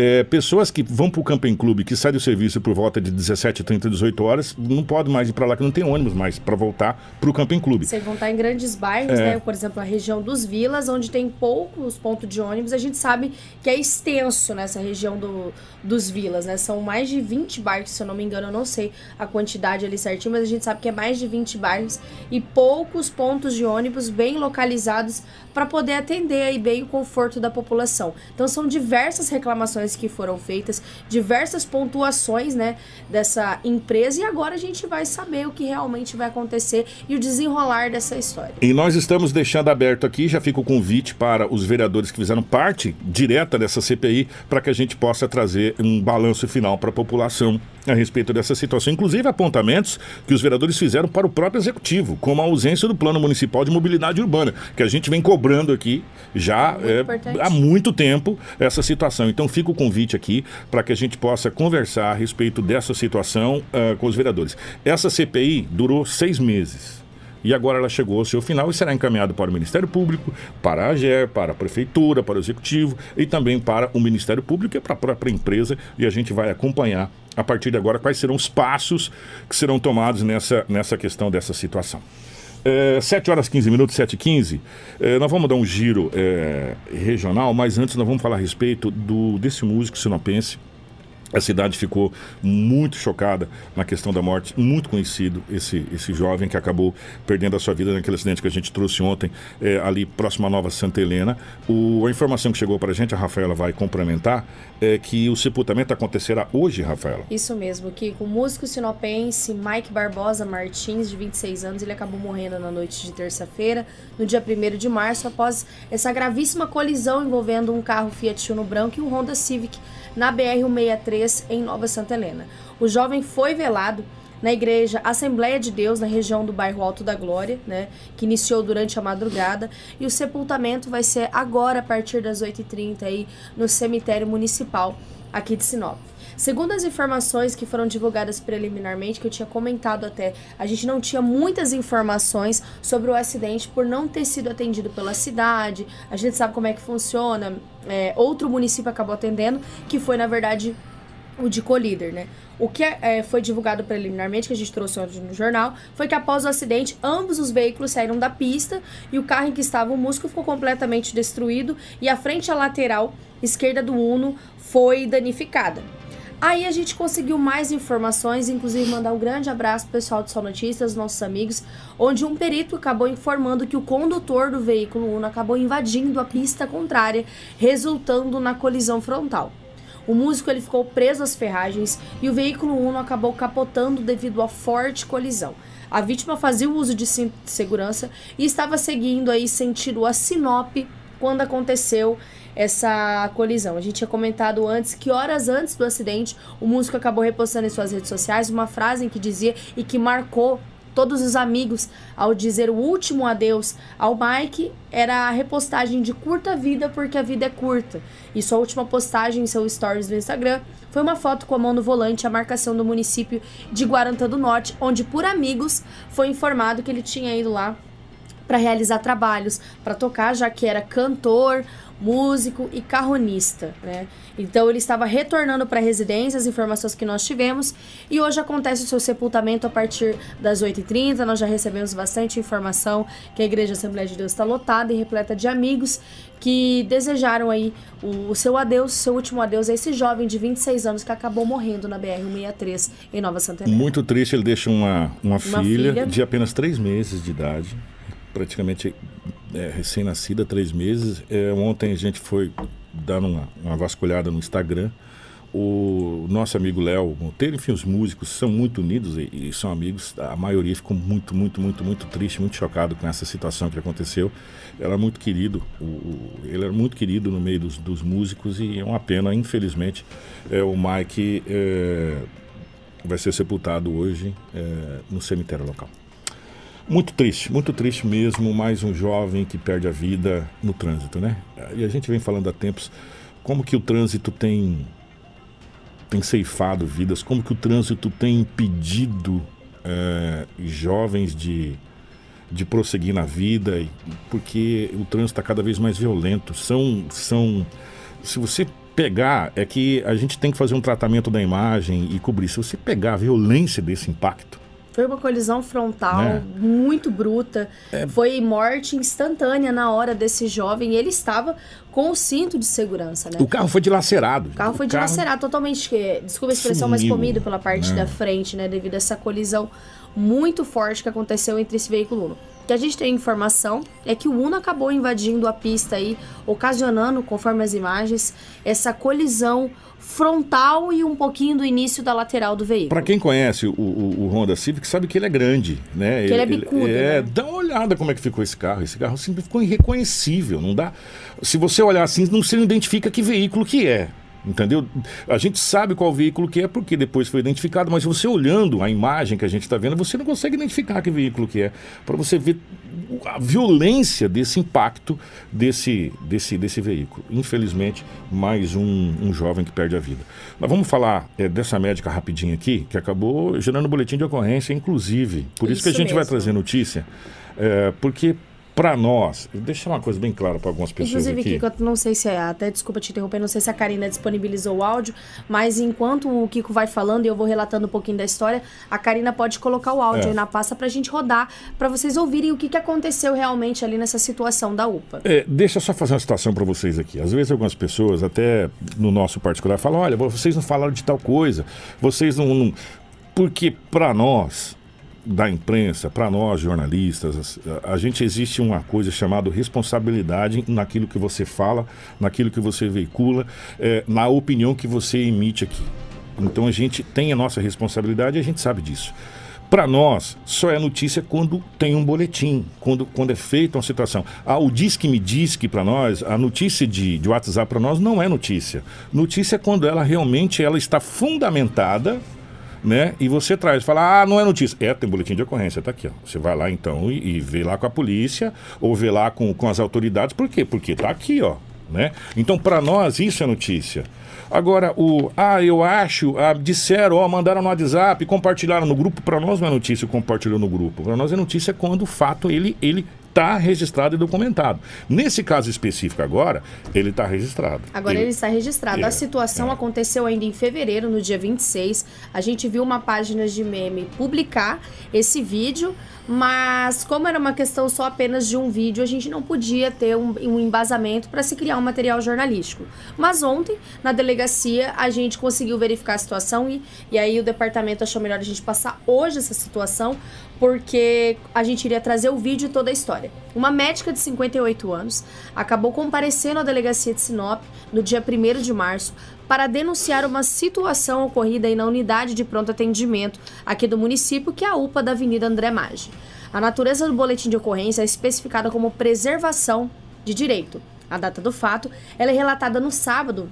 é, pessoas que vão para o Camping Clube, que saem do serviço por volta de 17, 30, 18 horas, não podem mais ir para lá, que não tem ônibus mais para voltar para o Camping Clube. Sem contar em grandes bairros, né? Por exemplo, a região dos Vilas, onde tem poucos pontos de ônibus, a gente sabe que é extenso nessa região do, dos Vilas, né? São mais de 20 bairros, se eu não me engano, eu não sei a quantidade ali certinho, mas a gente sabe que é mais de 20 bairros e poucos pontos de ônibus bem localizados para poder atender aí bem o conforto da população. Então são diversas reclamações que foram feitas, diversas pontuações, né, dessa empresa e agora a gente vai saber o que realmente vai acontecer e o desenrolar dessa história. E nós estamos deixando aberto aqui, já fica o convite para os vereadores que fizeram parte direta dessa CPI, para que a gente possa trazer um balanço final para a população a respeito dessa situação. Inclusive apontamentos que os vereadores fizeram para o próprio executivo, como a ausência do Plano Municipal de Mobilidade Urbana, que a gente vem cobrando aqui já Muito é, importante. há muito tempo essa situação. Então fica o convite aqui para que a gente possa conversar a respeito dessa situação ah, com os vereadores. Essa CPI durou seis meses. E agora ela chegou ao seu final e será encaminhado para o Ministério Público, para a AGER, para a Prefeitura, para o Executivo e também para o Ministério Público e para a própria empresa. E a gente vai acompanhar a partir de agora quais serão os passos que serão tomados nessa, nessa questão dessa situação. É, 7 horas 15 minutos, 7 e 15 É, nós vamos dar um giro é, regional, mas antes nós vamos falar a respeito do, desse músico sinopense. A cidade ficou muito chocada na questão da morte, muito conhecido esse, esse jovem que acabou perdendo a sua vida naquele acidente que a gente trouxe ontem, é, ali próximo à Nova Santa Helena. O, a informação que chegou para a gente, a Rafaela vai complementar, é que o sepultamento acontecerá hoje, Rafaela. Isso mesmo, que o músico sinopense Mike Barbosa Martins, de 26 anos, ele acabou morrendo na noite de terça-feira, no dia 1 de março, após essa gravíssima colisão envolvendo um carro Fiat Uno branco e um Honda Civic na BR-163 em Nova Santa Helena. O jovem foi velado na igreja Assembleia de Deus, na região do bairro Alto da Glória, né, que iniciou durante a madrugada, e o sepultamento vai ser agora, a partir das 8h30, aí, no cemitério municipal aqui de Sinop. Segundo as informações que foram divulgadas preliminarmente, que eu tinha comentado até, a gente não tinha muitas informações sobre o acidente por não ter sido atendido pela cidade. A gente sabe como é que funciona. É, outro município acabou atendendo, que foi, na verdade, o de Colíder, né? O que é, foi divulgado preliminarmente, que a gente trouxe no jornal, foi que após o acidente, ambos os veículos saíram da pista e o carro em que estava o músico ficou completamente destruído e a frente a lateral esquerda do Uno foi danificada. Aí a gente conseguiu mais informações, inclusive mandar um grande abraço pro pessoal do Sol Notícias, nossos amigos, onde um perito acabou informando que o condutor do veículo Uno acabou invadindo a pista contrária, resultando na colisão frontal. O músico ele ficou preso às ferragens e o veículo Uno acabou capotando devido à forte colisão. A vítima fazia o uso de cinto de segurança e estava seguindo aí sentido a Sinop quando aconteceu essa colisão. A gente tinha comentado antes que horas antes do acidente, o músico acabou repostando em suas redes sociais uma frase em que dizia e que marcou todos os amigos ao dizer o último adeus ao Mike era a repostagem de curta vida porque a vida é curta. E sua última postagem em seu stories do Instagram foi uma foto com a mão no volante a marcação do município de Guarantã do Norte, onde por amigos foi informado que ele tinha ido lá para realizar trabalhos, para tocar, já que era cantor, músico e carronista, né? Então ele estava retornando para a residência, as informações que nós tivemos, e hoje acontece o seu sepultamento a partir das 8h30. Nós já recebemos bastante informação que a Igreja Assembleia de Deus está lotada e repleta de amigos que desejaram aí o, o seu adeus, seu último adeus a esse jovem de 26 anos que acabou morrendo na BR-163 em Nova Santa Muito triste, ele deixa uma, uma, uma filha, filha de apenas 3 meses de idade praticamente é, recém-nascida, três meses. É, ontem a gente foi dar uma, uma vasculhada no Instagram. O nosso amigo Léo Monteiro, enfim, os músicos são muito unidos e, e, são amigos. A maioria ficou muito, muito, muito, muito triste, muito chocado com essa situação que aconteceu. Ele era muito querido, o, o, ele era muito querido no meio dos, dos, músicos e é uma pena, infelizmente, é, o Mike é, vai ser sepultado hoje é, no cemitério local. Muito triste, muito triste mesmo. Mais um jovem que perde a vida no trânsito, né? E a gente vem falando há tempos como que o trânsito tem tem ceifado vidas, como que o trânsito tem impedido é, jovens de, de prosseguir na vida, porque o trânsito está cada vez mais violento. São, são, se você pegar, é que a gente tem que fazer um tratamento da imagem e cobrir. Se você pegar a violência desse impacto, foi uma colisão frontal é. muito bruta. É. Foi morte instantânea na hora desse jovem. Ele estava com o cinto de segurança, né? O carro foi dilacerado. O carro foi o dilacerado carro... totalmente. Desculpa a expressão, Sumiu. mas comido pela parte é. da frente, né? Devido a essa colisão muito forte que aconteceu entre esse veículo que a gente tem informação é que o Uno acabou invadindo a pista aí, ocasionando, conforme as imagens, essa colisão frontal e um pouquinho do início da lateral do veículo. Para quem conhece o, o, o, Honda Civic, sabe que ele é grande, né? Que ele, ele é bicudo, É, né? dá uma olhada como é que ficou esse carro. Esse carro sempre ficou irreconhecível, não dá... Se você olhar assim, não se identifica que veículo que é. Entendeu? A gente sabe qual veículo que é porque depois foi identificado, mas você olhando a imagem que a gente está vendo, você não consegue identificar que veículo que é. Para você ver a violência desse impacto desse, desse, desse veículo. Infelizmente, mais um, um jovem que perde a vida. Mas vamos falar é, dessa médica rapidinho aqui, que acabou gerando boletim de ocorrência, inclusive. Por isso, isso que a gente mesmo. vai trazer notícia. É, porque para nós, deixa uma coisa bem clara para algumas pessoas Inclusive, aqui. Kiko, não sei se é, até desculpa te interromper, não sei se a Karina disponibilizou o áudio, mas enquanto o Kiko vai falando e eu vou relatando um pouquinho da história, a Karina pode colocar o áudio é. aí na pasta para a gente rodar, para vocês ouvirem o que, que aconteceu realmente ali nessa situação da UPA. É, deixa eu só fazer uma situação para vocês aqui. Às vezes algumas pessoas, até no nosso particular, falam: olha, vocês não falaram de tal coisa, vocês não. não... Porque para nós, da imprensa, para nós jornalistas, a, a, gente existe uma coisa chamada responsabilidade naquilo que você fala, naquilo que você veicula, é, na opinião que você emite aqui. Então a gente tem a nossa responsabilidade e a gente sabe disso. Para nós, só é notícia quando tem um boletim, quando, quando é feita uma situação. Ah, o diz que me diz que para nós, a notícia de, de WhatsApp para nós não é notícia. Notícia é quando ela realmente ela está fundamentada né? E você traz, fala, ah, não é notícia. É, tem boletim de ocorrência, tá aqui, ó. Você vai lá então e, e vê lá com a polícia ou vê lá com, com as autoridades. Por quê? Porque tá aqui, ó. né? Então, para nós, isso é notícia. Agora, o. Ah, eu acho. Ah, disseram, ó, mandaram no WhatsApp, compartilharam no grupo. Para nós não é notícia compartilhou no grupo. Para nós é notícia quando o fato ele ele está registrado e documentado. Nesse caso específico agora, ele está registrado. Agora ele, está registrado. É, a situação é. aconteceu ainda em fevereiro, no dia 26. A gente viu uma página de meme publicar esse vídeo, mas como era uma questão só apenas de um vídeo, a gente não podia ter um, um embasamento para se criar um material jornalístico. Mas ontem, na delegacia, a gente conseguiu verificar a situação e, e aí o departamento achou melhor a gente passar hoje essa situação, porque a gente iria trazer o vídeo e toda a história. Uma médica de 58 anos acabou comparecendo à delegacia de Sinop no dia 1 de março para denunciar uma situação ocorrida aí na unidade de pronto atendimento aqui do município, que é a UPA da Avenida André Maggi. A natureza do boletim de ocorrência é especificada como preservação de direito. A data do fato ela é relatada no sábado,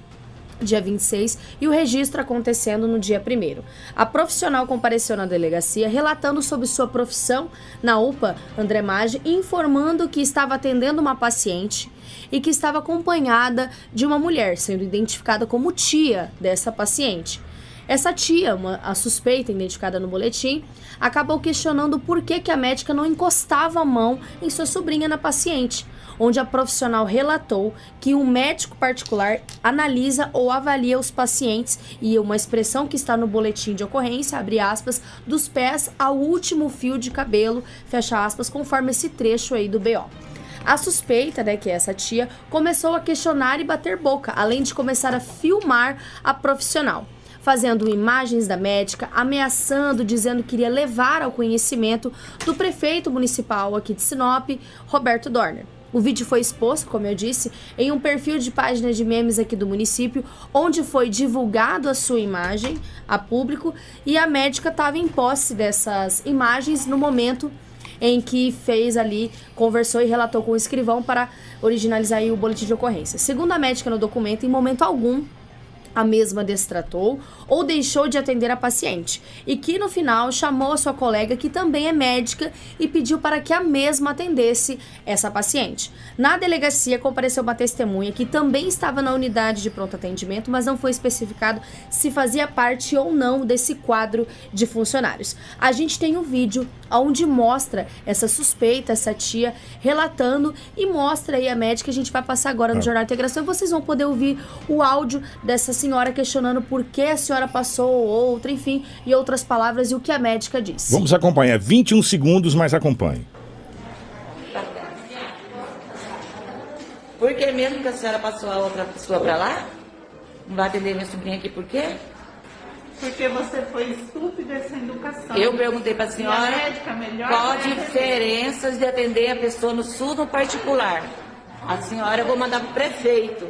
dia 26, e o registro acontecendo no dia 1. A profissional compareceu na delegacia relatando sobre sua profissão na UPA André Maggi, informando que estava atendendo uma paciente e que estava acompanhada de uma mulher, sendo identificada como tia dessa paciente. Essa tia, uma, a suspeita identificada no boletim, acabou questionando por que, que a médica não encostava a mão em sua sobrinha na paciente, onde a profissional relatou que um médico particular analisa ou avalia os pacientes e uma expressão que está no boletim de ocorrência, abre aspas, dos pés ao último fio de cabelo, fecha aspas, conforme esse trecho aí do BO. A suspeita, né, que é essa tia, começou a questionar e bater boca, além de começar a filmar a profissional fazendo imagens da médica, ameaçando, dizendo que iria levar ao conhecimento do prefeito municipal aqui de Sinop, Roberto Dorner. O vídeo foi exposto, como eu disse, em um perfil de página de memes aqui do município, onde foi divulgado a sua imagem a público e a médica estava em posse dessas imagens no momento em que fez ali, conversou e relatou com o escrivão para originalizar o boletim de ocorrência. Segundo a médica no documento, em momento algum a mesma destratou ou deixou de atender a paciente, e que no final chamou a sua colega, que também é médica, e pediu para que a mesma atendesse essa paciente. Na delegacia compareceu uma testemunha que também estava na unidade de pronto atendimento, mas não foi especificado se fazia parte ou não desse quadro de funcionários. A gente tem um vídeo onde mostra essa suspeita, essa tia relatando e mostra aí a médica. A gente vai passar agora no ah. Jornal de Integração e vocês vão poder ouvir o áudio dessa senhora questionando por que a senhora passou outra, enfim, e outras palavras e o que a médica disse. Vamos acompanhar 21 segundos, mas acompanhe. Por que mesmo que a senhora passou a outra pessoa para lá? Não vai atender minha sobrinha aqui por quê? Porque você foi estúpida sem educação. Eu perguntei para a senhora médica, qual a diferença de atender a pessoa no SUS no particular. A senhora eu vou mandar para o prefeito.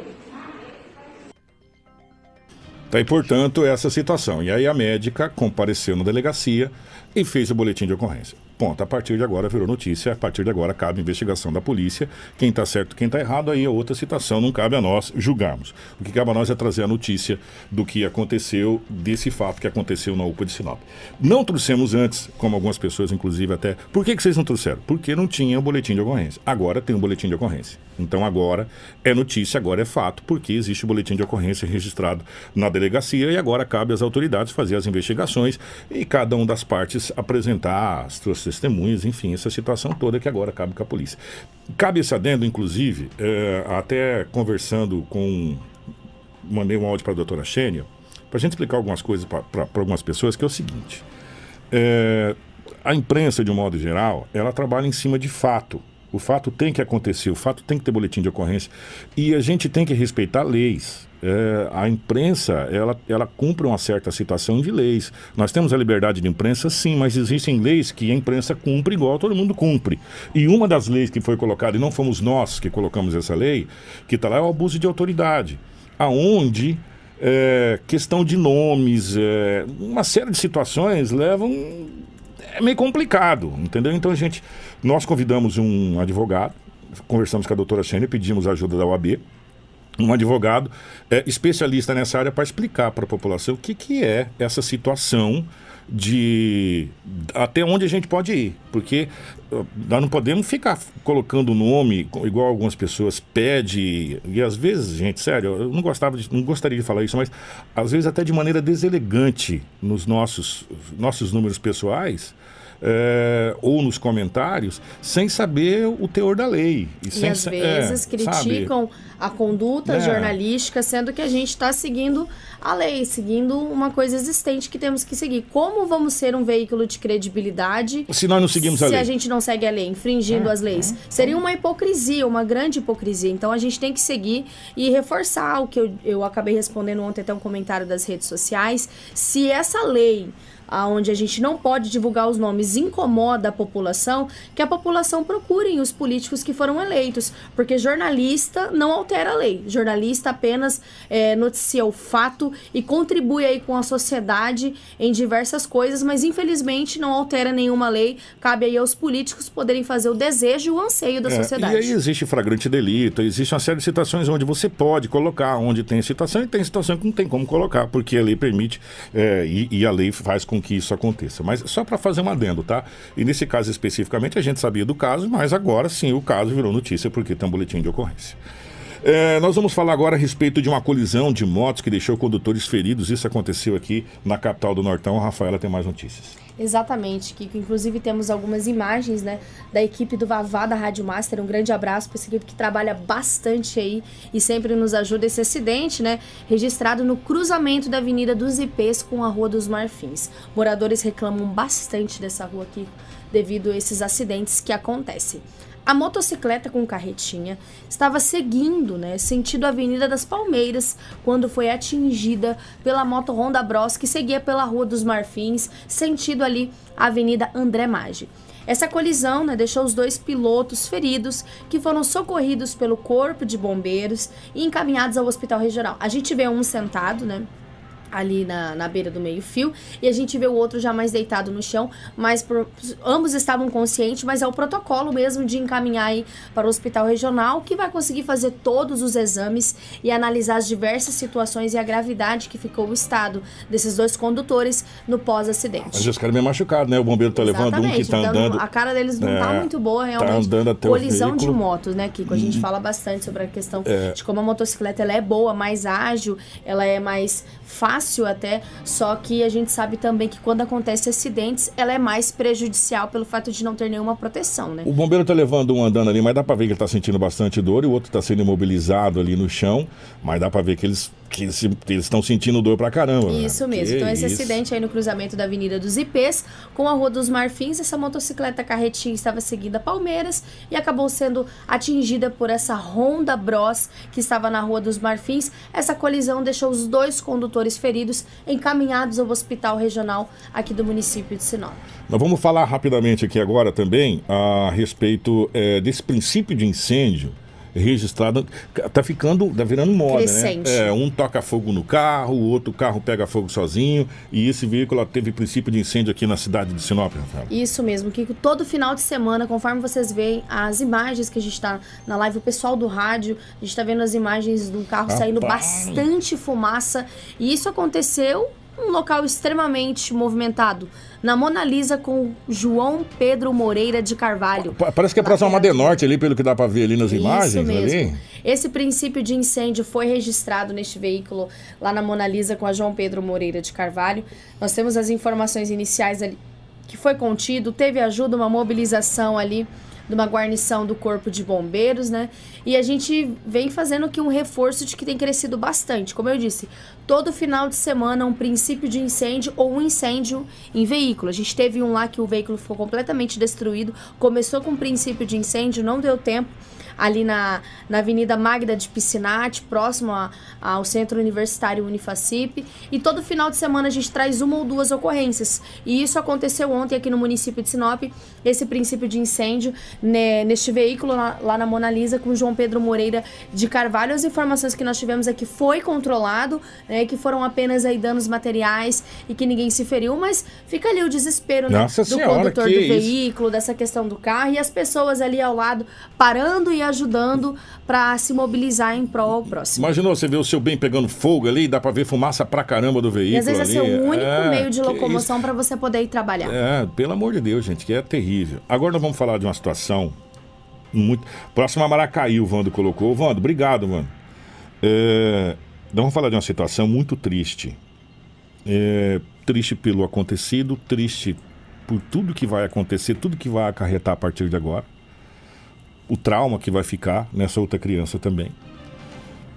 Tá, e, portanto, essa situação. E aí a médica compareceu na delegacia e fez o boletim de ocorrência. Ponto. A partir de agora virou notícia, a partir de agora cabe investigação da polícia. Quem está certo, quem está errado, aí é outra situação, não cabe a nós julgarmos. O que cabe a nós é trazer a notícia do que aconteceu, desse fato que aconteceu na UPA de Sinop. Não trouxemos antes, como algumas pessoas, inclusive, até. Por que, que vocês não trouxeram? Porque não tinha o boletim de ocorrência. Agora tem o boletim de ocorrência. Então agora é notícia, agora é fato, porque existe o boletim de ocorrência registrado na delegacia e agora cabe às autoridades fazer as investigações e cada uma das partes apresentar as suas testemunhas, enfim, essa situação toda que agora cabe com a polícia. Cabe esse adendo, inclusive, é, até conversando com. Mandei um áudio para a doutora Xênia, para a gente explicar algumas coisas para algumas pessoas, que é o seguinte. É, a imprensa, de um modo geral, ela trabalha em cima de fato. O fato tem que acontecer, o fato tem que ter boletim de ocorrência. E a gente tem que respeitar leis. É, a imprensa, ela, ela cumpre uma certa situação de leis. Nós temos a liberdade de imprensa, sim, mas existem leis que a imprensa cumpre igual todo mundo cumpre. E uma das leis que foi colocada, e não fomos nós que colocamos essa lei, que está lá é o abuso de autoridade. Aonde é, questão de nomes, é, uma série de situações levam é meio complicado, entendeu? Então a gente, nós convidamos um advogado, conversamos com a doutora Xênia, pedimos a ajuda da OAB, um advogado é, especialista nessa área para explicar para a população o que, que é essa situação de até onde a gente pode ir, porque uh, nós não podemos ficar colocando nome co- igual algumas pessoas pedem e às vezes, gente, sério, eu não gostava de, não gostaria de falar isso, mas às vezes até de maneira deselegante nos nossos nossos números pessoais. É, ou nos comentários, sem saber o teor da lei. E sem às vezes é, sabe? criticam a conduta É. jornalística, sendo que a gente está seguindo a lei, seguindo uma coisa existente que temos que seguir. Como vamos ser um veículo de credibilidade Se nós não seguimos a se lei. a gente não segue a lei, infringindo as leis? Seria uma hipocrisia, uma grande hipocrisia. Então a gente tem que seguir e reforçar o que eu, eu acabei respondendo ontem até um comentário das redes sociais. Se essa lei aonde a gente não pode divulgar os nomes incomoda a população, que a população procurem os políticos que foram eleitos, porque jornalista não altera a lei, jornalista apenas é, noticia o fato e contribui aí com a sociedade em diversas coisas, mas infelizmente não altera nenhuma lei, cabe aí aos políticos poderem fazer o desejo e o anseio da É, sociedade. E aí existe flagrante delito, existe uma série de situações onde você pode colocar, onde tem situação e tem situação que não tem como colocar, porque a lei permite é, e, e a lei faz com que isso aconteça. Mas só para fazer um adendo, tá? E nesse caso especificamente a gente sabia do caso, mas agora sim o caso virou notícia porque tem um boletim de ocorrência. É, nós vamos falar agora a respeito de uma colisão de motos que deixou condutores feridos. Isso aconteceu aqui na capital do Nortão. A Rafaela tem mais notícias. Exatamente, Kiko. Inclusive temos algumas imagens, né, da equipe do Vavá da Rádio Master. Um grande abraço para essa equipe que trabalha bastante aí e sempre nos ajuda. Esse acidente, né, registrado no cruzamento da Avenida dos IPs com a Rua dos Marfins. Moradores reclamam bastante dessa rua aqui devido a esses acidentes que acontecem. A motocicleta com carretinha estava seguindo, né, sentido Avenida das Palmeiras, quando foi atingida pela moto Honda Bros que seguia pela Rua dos Marfins, sentido ali Avenida André Maggi. Essa colisão né, deixou os dois pilotos feridos, que foram socorridos pelo Corpo de Bombeiros e encaminhados ao Hospital Regional. A gente vê um sentado, né? Ali na, na beira do meio-fio, e a gente vê o outro já mais deitado no chão, mas ambos estavam conscientes, mas é o protocolo mesmo de encaminhar aí para o hospital regional, que vai conseguir fazer todos os exames e analisar as diversas situações e a gravidade que ficou o estado desses dois condutores no pós-acidente. Mas os caras meio machucados, né? O bombeiro tá levando um que Exatamente, tá então, andando. A cara deles não tá É, muito boa, tá realmente. andando até o Colisão de motos, né, Kiko? A gente Uhum. fala bastante sobre a questão É. de como a motocicleta ela é boa, mais ágil, ela é mais fácil até, só que a gente sabe também que quando acontece acidentes, ela é mais prejudicial pelo fato de não ter nenhuma proteção, né? O bombeiro tá levando um andando ali, mas dá pra ver que ele tá sentindo bastante dor e o outro tá sendo imobilizado ali no chão, mas dá pra ver que eles que eles estão sentindo dor pra caramba. né? Isso mesmo. Que então, esse isso. acidente aí no cruzamento da Avenida dos IPs com a Rua dos Marfins, essa motocicleta carretinha estava seguindo a Palmeiras e acabou sendo atingida por essa Honda Bros que estava na Rua dos Marfins. Essa colisão deixou os dois condutores feridos encaminhados ao Hospital Regional aqui do município de Sinop. Nós vamos falar rapidamente aqui agora também a respeito eh, desse princípio de incêndio registrado. Tá ficando, tá virando moda, Crescente. né? É, um toca fogo no carro, o outro carro pega fogo sozinho. E esse veículo teve princípio de incêndio aqui na cidade de Sinop, Rafael. Isso mesmo, Kiko. Todo final de semana, conforme vocês veem as imagens que a gente tá na live, o pessoal do rádio, a gente tá vendo as imagens do carro saindo Rapaz. bastante fumaça. E isso aconteceu num local extremamente movimentado. Na Mona Lisa com João Pedro Moreira de Carvalho. Pa- Parece que é próximo a Madenorte ali, pelo que dá pra ver ali nas imagens. Isso mesmo. Ali. Esse princípio de incêndio foi registrado neste veículo lá na Mona Lisa com a João Pedro Moreira de Carvalho. Nós temos as informações iniciais ali que foi contido, teve ajuda, uma mobilização ali de uma guarnição do Corpo de Bombeiros, né? E a gente vem fazendo aqui um reforço de que tem crescido bastante. Como eu disse, todo final de semana um princípio de incêndio ou um incêndio em veículo. A gente teve um lá que o veículo ficou completamente destruído, começou com um princípio de incêndio, não deu tempo ali na, na Avenida Magda de Piscinati, próximo a- ao Centro Universitário Unifacip. E todo final de semana a gente traz uma ou duas ocorrências. E isso aconteceu ontem aqui no município de Sinop, esse princípio de incêndio né, neste veículo lá, lá na Mona Lisa com João Pedro Moreira de Carvalho. As informações que nós tivemos aqui foi controlado, né, que foram apenas aí danos materiais e que ninguém se feriu, mas fica ali o desespero né, Nossa do Senhora, condutor que do isso. veículo, dessa questão do carro e as pessoas ali ao lado parando e ajudando para se mobilizar em prol ao próximo. Imaginou você ver o seu bem pegando fogo ali, dá pra ver fumaça pra caramba do veículo. E às vezes ali. é seu único É, meio de locomoção para você poder ir trabalhar. É, pelo amor de Deus, gente, que é terrível. Agora nós vamos falar de uma situação muito. Próxima a Maracaí, o Vando colocou. Vando, obrigado, mano. É... Nós vamos falar de uma situação muito triste. É, Triste pelo acontecido, triste por tudo que vai acontecer, tudo que vai acarretar a partir de agora. O trauma que vai ficar nessa outra criança também.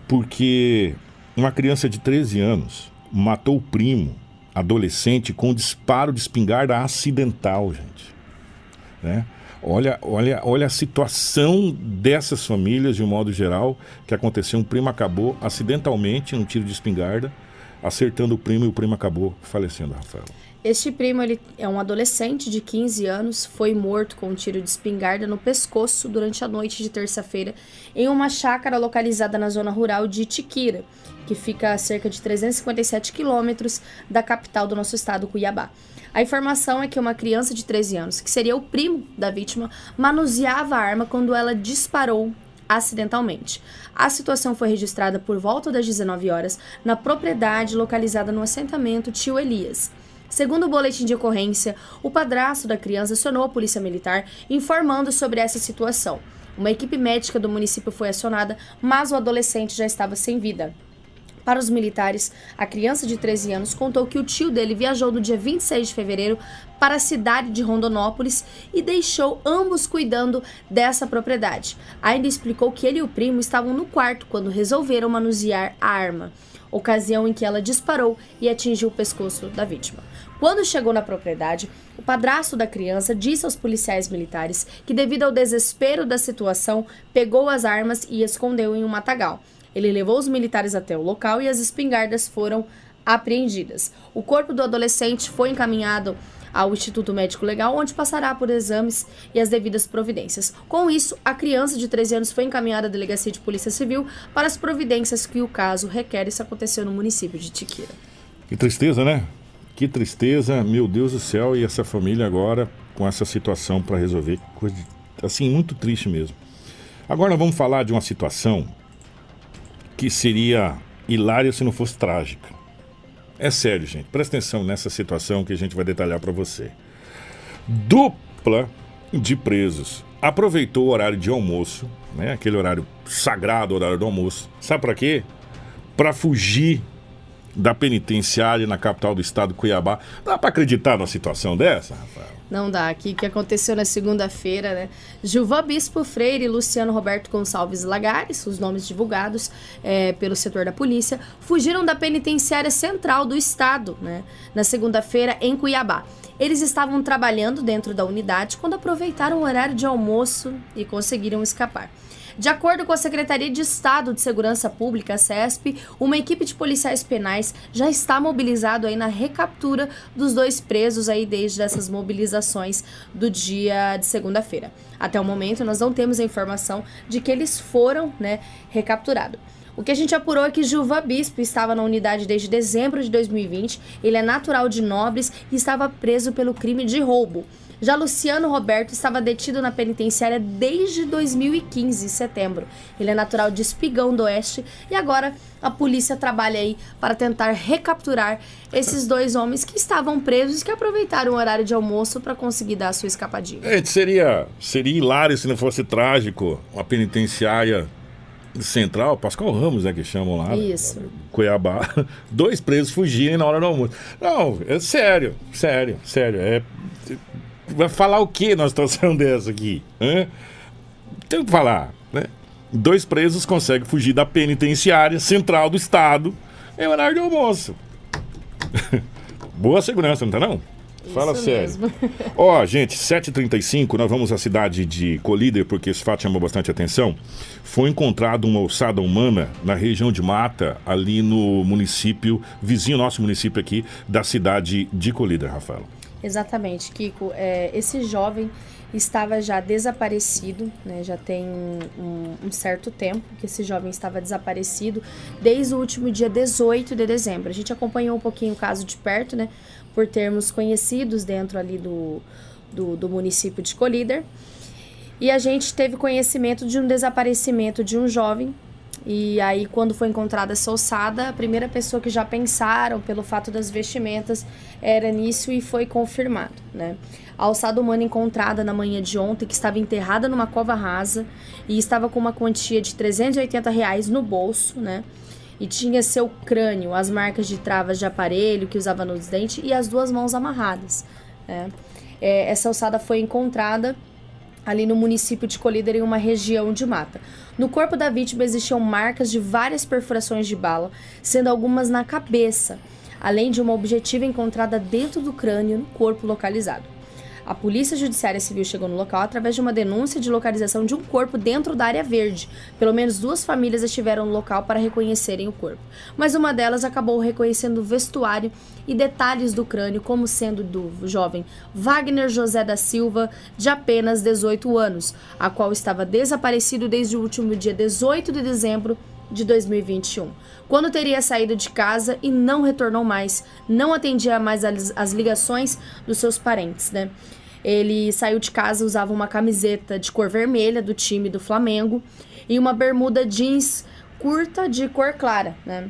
Porque uma criança de 13 anos matou o primo, adolescente, com um disparo de espingarda acidental, gente. Né? Olha, olha, olha a situação dessas famílias, de um modo geral, que aconteceu. Um primo acabou acidentalmente num tiro de espingarda, acertando o primo e o primo acabou falecendo, Rafael. Este primo ele é um adolescente de 15 anos, foi morto com um tiro de espingarda no pescoço durante a noite de terça-feira em uma chácara localizada na zona rural de Tiquira, que fica a cerca de 357 quilômetros da capital do nosso estado, Cuiabá. A informação é que uma criança de 13 anos, que seria o primo da vítima, manuseava a arma quando ela disparou acidentalmente. A situação foi registrada por volta das 19 horas na propriedade localizada no assentamento Tio Elias. Segundo o boletim de ocorrência, o padrasto da criança acionou a polícia militar informando sobre essa situação. Uma equipe médica do município foi acionada, mas o adolescente já estava sem vida. Para os militares, a criança de 13 anos contou que o tio dele viajou no dia 26 de fevereiro para a cidade de Rondonópolis e deixou ambos cuidando dessa propriedade. Ainda explicou que ele e o primo estavam no quarto quando resolveram manusear a arma, ocasião em que ela disparou e atingiu o pescoço da vítima. Quando chegou na propriedade, o padrasto da criança disse aos policiais militares que, devido ao desespero da situação, pegou as armas e escondeu em um matagal. Ele levou os militares até o local e as espingardas foram apreendidas. O corpo do adolescente foi encaminhado ao Instituto Médico Legal, onde passará por exames e as devidas providências. Com isso, a criança de 13 anos foi encaminhada à Delegacia de Polícia Civil para as providências que o caso requer. Isso aconteceu no município de Tiquira. Que tristeza, né? Que tristeza, meu Deus do céu, e essa família agora com essa situação para resolver. Coisa de- assim, muito triste mesmo. Agora vamos falar de uma situação que seria hilária se não fosse trágica. É sério, gente. Presta atenção nessa situação que a gente vai detalhar para você. Dupla de presos aproveitou o horário de almoço, né? Aquele horário sagrado, horário do almoço. Sabe para quê? Para fugir da penitenciária na capital do estado, Cuiabá. Dá para acreditar numa situação dessa, Rafael? Não dá. Aqui que aconteceu na segunda-feira, né? Gilvan Bispo Freire e Luciano Roberto Gonçalves Lagares, os nomes divulgados é, pelo setor da polícia, fugiram da penitenciária central do estado, né? Na segunda-feira, em Cuiabá. Eles estavam trabalhando dentro da unidade quando aproveitaram o horário de almoço e conseguiram escapar. De acordo com a Secretaria de Estado de Segurança Pública, a CESP, uma equipe de policiais penais já está mobilizado aí na recaptura dos dois presos aí desde essas mobilizações do dia de segunda-feira. Até o momento, nós não temos a informação de que eles foram, né, recapturados. O que a gente apurou é que Gilva Bispo estava na unidade desde dezembro de 2020. Ele é natural de Nobres e estava preso pelo crime de roubo. Já Luciano Roberto estava detido na penitenciária desde 2015, em setembro. Ele é natural de Espigão do Oeste e agora a polícia trabalha aí para tentar recapturar esses dois homens que estavam presos e que aproveitaram o horário de almoço para conseguir dar a sua escapadinha. Gente, seria, seria hilário se não fosse trágico uma penitenciária central, Pascal Ramos, né, que chamam lá. Isso. Cuiabá. Dois presos fugirem na hora do almoço. Não, é sério, sério, sério. É, vai falar o que numa situação dessa aqui? Hã? Tem o que falar, né? Dois presos conseguem fugir da penitenciária central do estado em horário de almoço. Boa segurança, não tá não? Fala Isso sério. Ó, gente, 7h35, nós vamos à cidade de Colíder, porque esse fato chamou bastante atenção. Foi encontrada uma ossada humana na região de Mata, ali no município, vizinho nosso município aqui, da cidade de Colíder, Rafael. Exatamente, Kiko. É, esse jovem estava já desaparecido, né? Já tem um, um certo tempo que esse jovem estava desaparecido, desde o último dia 18 de dezembro. A gente acompanhou um pouquinho o caso de perto, né? Por termos conhecidos dentro ali do, do, do município de Colíder. E a gente teve conhecimento de um desaparecimento de um jovem. E aí, quando foi encontrada essa ossada, a primeira pessoa que já pensaram, pelo fato das vestimentas, era nisso e foi confirmado, né? A ossada humana encontrada na manhã de ontem, que estava enterrada numa cova rasa e estava com uma quantia de 380 reais no bolso, né? E tinha seu crânio, as marcas de travas de aparelho que usava nos dentes e as duas mãos amarradas. Né? É, essa ossada foi encontrada ali no município de Colíder, em uma região de mata. No corpo da vítima existiam marcas de várias perfurações de bala, sendo algumas na cabeça, além de uma objetiva encontrada dentro do crânio no corpo localizado. A Polícia Judiciária Civil chegou no local através de uma denúncia de localização de um corpo dentro da área verde. Pelo menos duas famílias estiveram no local para reconhecerem o corpo, mas uma delas acabou reconhecendo o vestuário e detalhes do crânio como sendo do jovem Wagner José da Silva, de apenas 18 anos, a qual estava desaparecido desde o último dia 18 de dezembro de 2021, quando teria saído de casa e não retornou mais, não atendia mais as, ligações dos seus parentes, né? Ele saiu de casa, usava uma camiseta de cor vermelha do time do Flamengo e uma bermuda jeans curta de cor clara, né?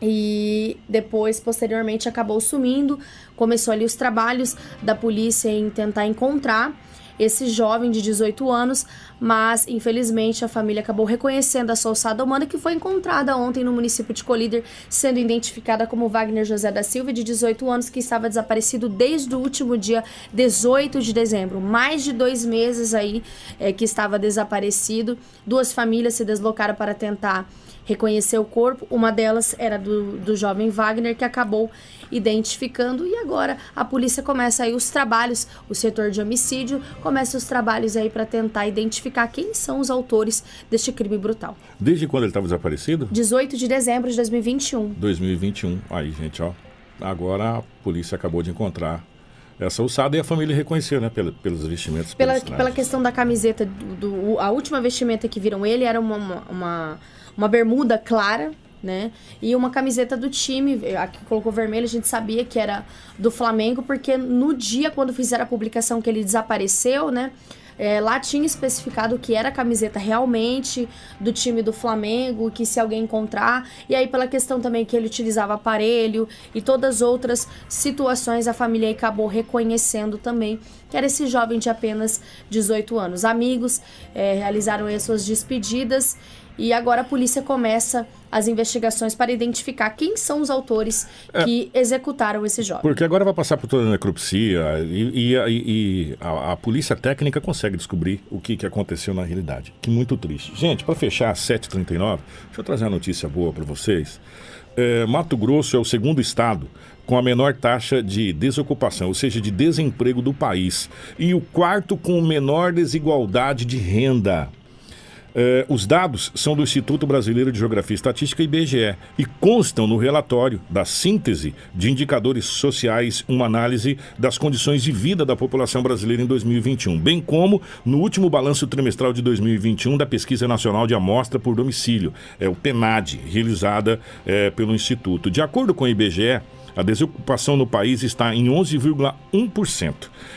E depois, posteriormente, acabou sumindo. Começou ali os trabalhos da polícia em tentar encontrar esse jovem de 18 anos, mas infelizmente a família acabou reconhecendo a sua ossada humana que foi encontrada ontem no município de Colíder, sendo identificada como Wagner José da Silva, de 18 anos, que estava desaparecido desde o último dia 18 de dezembro. Mais de dois meses aí é, que estava desaparecido. Duas famílias se deslocaram para tentar reconhecer o corpo. Uma delas era do, do jovem Wagner, que acabou identificando. E agora a polícia começa aí os trabalhos, o setor de homicídio começa os trabalhos aí para tentar identificar quem são os autores deste crime brutal. Desde quando ele estava desaparecido? 18 de dezembro de 2021. 2021. Aí, gente, ó. Agora a polícia acabou de encontrar essa ossada e a família reconheceu, né? Pela, pelos vestimentos. Pela, pela questão da camiseta, do, do, a última vestimenta que viram ele era uma, uma, uma, uma bermuda clara, né? E uma camiseta do time, aqui colocou vermelho, a gente sabia que era do Flamengo, porque no dia quando fizeram a publicação que ele desapareceu, né? É, lá tinha especificado que era a camiseta realmente do time do Flamengo, que se alguém encontrar. E aí, pela questão também que ele utilizava aparelho e todas as outras situações, a família acabou reconhecendo também que era esse jovem de apenas 18 anos. Amigos é, realizaram aí as suas despedidas e agora a polícia começa as investigações para identificar quem são os autores é, que executaram esse jovem. Porque agora vai passar por toda a necropsia e, e, e a, a, polícia técnica consegue descobrir o que, que aconteceu na realidade. Que muito triste. Gente, para fechar, 7h39, deixa eu trazer uma notícia boa para vocês. É, Mato Grosso é o segundo estado com a menor taxa de desocupação, ou seja, de desemprego do país, e o quarto com menor desigualdade de renda. Eh, os dados são do Instituto Brasileiro de Geografia e Estatística, IBGE, e constam no relatório da síntese de indicadores sociais, uma análise das condições de vida da população brasileira em 2021, bem como no último balanço trimestral de 2021 da Pesquisa Nacional de Amostra por Domicílio, é o PENAD, realizada eh, pelo Instituto. De acordo com o IBGE, a desocupação no país está em 11,1%,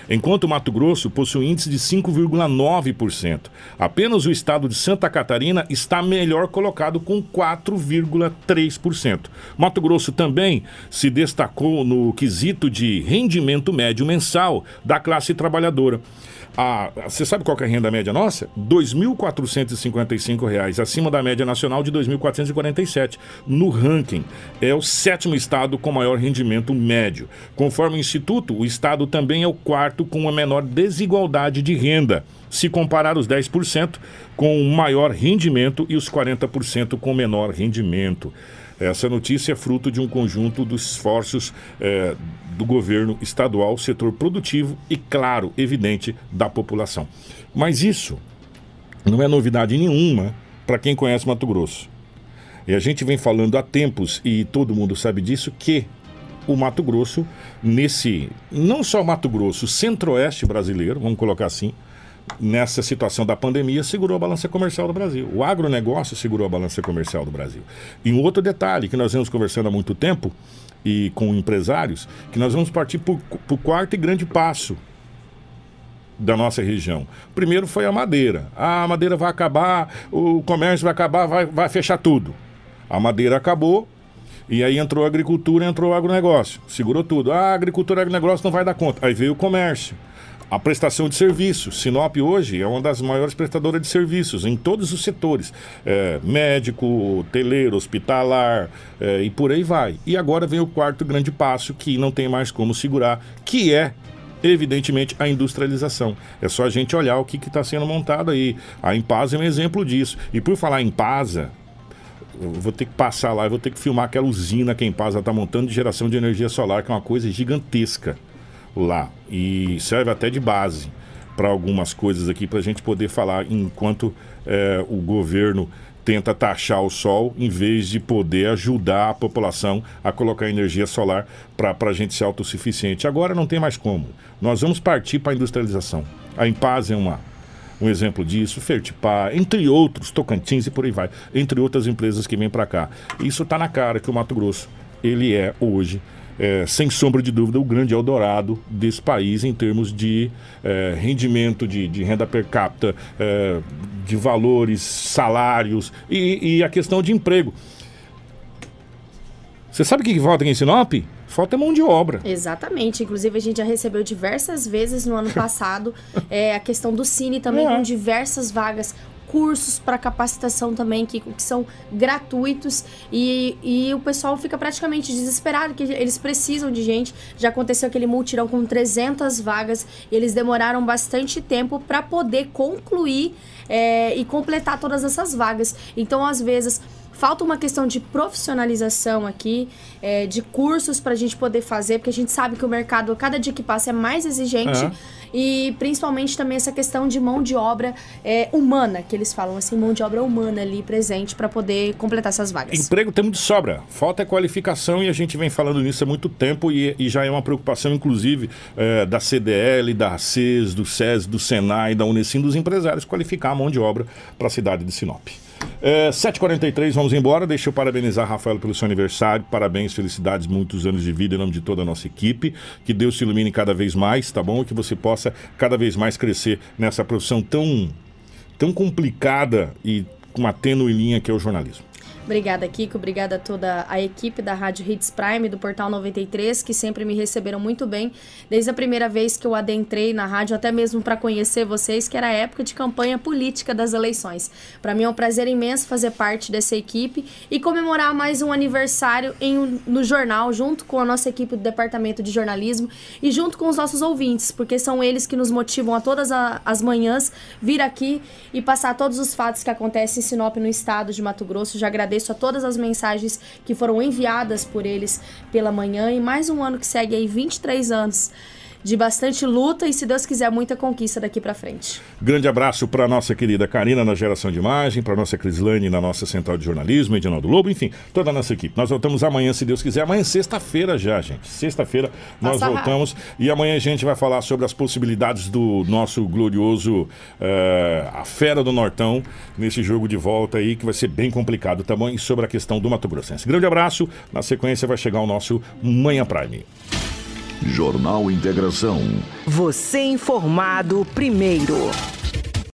enquanto Mato Grosso possui índice de 5,9%. Apenas o estado de Santa Catarina está melhor colocado com 4,3%. Mato Grosso também se destacou no quesito de rendimento médio mensal da classe trabalhadora. A, você sabe qual é a renda média nossa? R$ 2.455, acima da média nacional de 2.447. No ranking, é o sétimo estado com maior rendimento médio. Conforme o Instituto, o estado também é o quarto com a menor desigualdade de renda. Se comparar os 10% com o maior rendimento e os 40% com menor rendimento. Essa notícia é fruto de um conjunto dos esforços é, do governo estadual, setor produtivo e, claro, evidente, da população. Mas isso não é novidade nenhuma para quem conhece Mato Grosso. E a gente vem falando há tempos, e todo mundo sabe disso, que o Mato Grosso, nesse. Não só Mato Grosso, centro-oeste brasileiro, vamos colocar assim, nessa situação da pandemia, segurou a balança comercial do Brasil. O agronegócio segurou a balança comercial do Brasil. E um outro detalhe que nós vemos conversando há muito tempo e com empresários, que nós vamos partir para o quarto e grande passo da nossa região. Primeiro foi a madeira. Ah, a madeira vai acabar, o comércio vai acabar, vai, vai fechar tudo. A madeira acabou, e aí entrou a agricultura, entrou o agronegócio. Segurou tudo. Ah, a agricultura e agronegócio não vai dar conta. Aí veio o comércio. A prestação de serviços. Sinop hoje é uma das maiores prestadoras de serviços em todos os setores: é, médico, hoteleiro, hospitalar é, e por aí vai. E agora vem o quarto grande passo que não tem mais como segurar, que é evidentemente, a industrialização. É só a gente olhar o que está sendo montado aí. A Impasa é um exemplo disso. E por falar em Impasa, vou ter que passar lá, eu vou ter que filmar aquela usina que a Impasa está montando de geração de energia solar, que é uma coisa gigantesca lá. E serve até de base para algumas coisas aqui, para a gente poder falar enquanto é, o governo tenta taxar o sol, em vez de poder ajudar a população a colocar energia solar para a gente ser autossuficiente. Agora não tem mais como. Nós vamos partir para a industrialização. A Impasa é uma um exemplo disso, Fertipar, entre outros, Tocantins e por aí vai, entre outras empresas que vêm para cá. Isso está na cara que o Mato Grosso, ele é hoje, é, sem sombra de dúvida, o grande Eldorado desse país em termos de é, rendimento, de, de, renda per capita, é, de valores, salários e, e, a questão de emprego. Você sabe o que, falta aqui em Sinop? Falta mão de obra. Exatamente. Inclusive, a gente já recebeu diversas vezes no ano passado é, a questão do Cine também, é. com diversas vagas cursos para capacitação também que, que são gratuitos e, e o pessoal fica praticamente desesperado que eles precisam de gente. Já aconteceu aquele multirão com 300 vagas e eles demoraram bastante tempo para poder concluir é, e completar todas essas vagas. Então, às vezes falta uma questão de profissionalização aqui, é, de cursos para a gente poder fazer, porque a gente sabe que o mercado, cada dia que passa, é mais exigente. E principalmente também essa questão de mão de obra é, humana, que eles falam assim, mão de obra humana ali presente para poder completar essas vagas. Emprego temos de sobra, falta é qualificação e a gente vem falando nisso há muito tempo e, e já é uma preocupação, inclusive, é, da CDL, da CES, do SES, do Senai, da Unesim, dos empresários qualificar a mão de obra para a cidade de Sinop. É, 7h43, vamos embora. Deixa eu parabenizar Rafael pelo seu aniversário. Parabéns, felicidades, muitos anos de vida em nome de toda a nossa equipe. Que Deus te ilumine cada vez mais, tá bom? Que você possa cada vez mais crescer nessa profissão tão, tão complicada e com uma tênue linha que é o jornalismo. Obrigada, Kiko. Obrigada a toda a equipe da Rádio Hits Prime, do Portal 93, que sempre me receberam muito bem. Desde a primeira vez que eu adentrei na rádio, até mesmo para conhecer vocês, que era a época de campanha política das eleições. Para mim é um prazer imenso fazer parte dessa equipe e comemorar mais um aniversário em, no jornal, junto com a nossa equipe do Departamento de Jornalismo e junto com os nossos ouvintes, porque são eles que nos motivam a todas a, as manhãs vir aqui e passar todos os fatos que acontecem em Sinop, no estado de Mato Grosso. Já agradeço agradeço a todas as mensagens que foram enviadas por eles pela manhã. E mais um ano que segue aí 23 anos de bastante luta e, se Deus quiser, muita conquista daqui para frente. Grande abraço para nossa querida Karina na geração de imagem, para nossa Crislane na nossa central de jornalismo, Edinaldo Lobo, enfim, toda a nossa equipe. Nós voltamos amanhã, se Deus quiser. Amanhã é sexta-feira já, gente. Sexta-feira nós Passa voltamos rápido. e amanhã a gente vai falar sobre as possibilidades do nosso glorioso uh, a Fera do Nortão nesse jogo de volta aí que vai ser bem complicado também sobre a questão do Mato Grossense. Grande abraço. Na sequência vai chegar o nosso Manhã Prime. Jornal Integração. Você informado primeiro.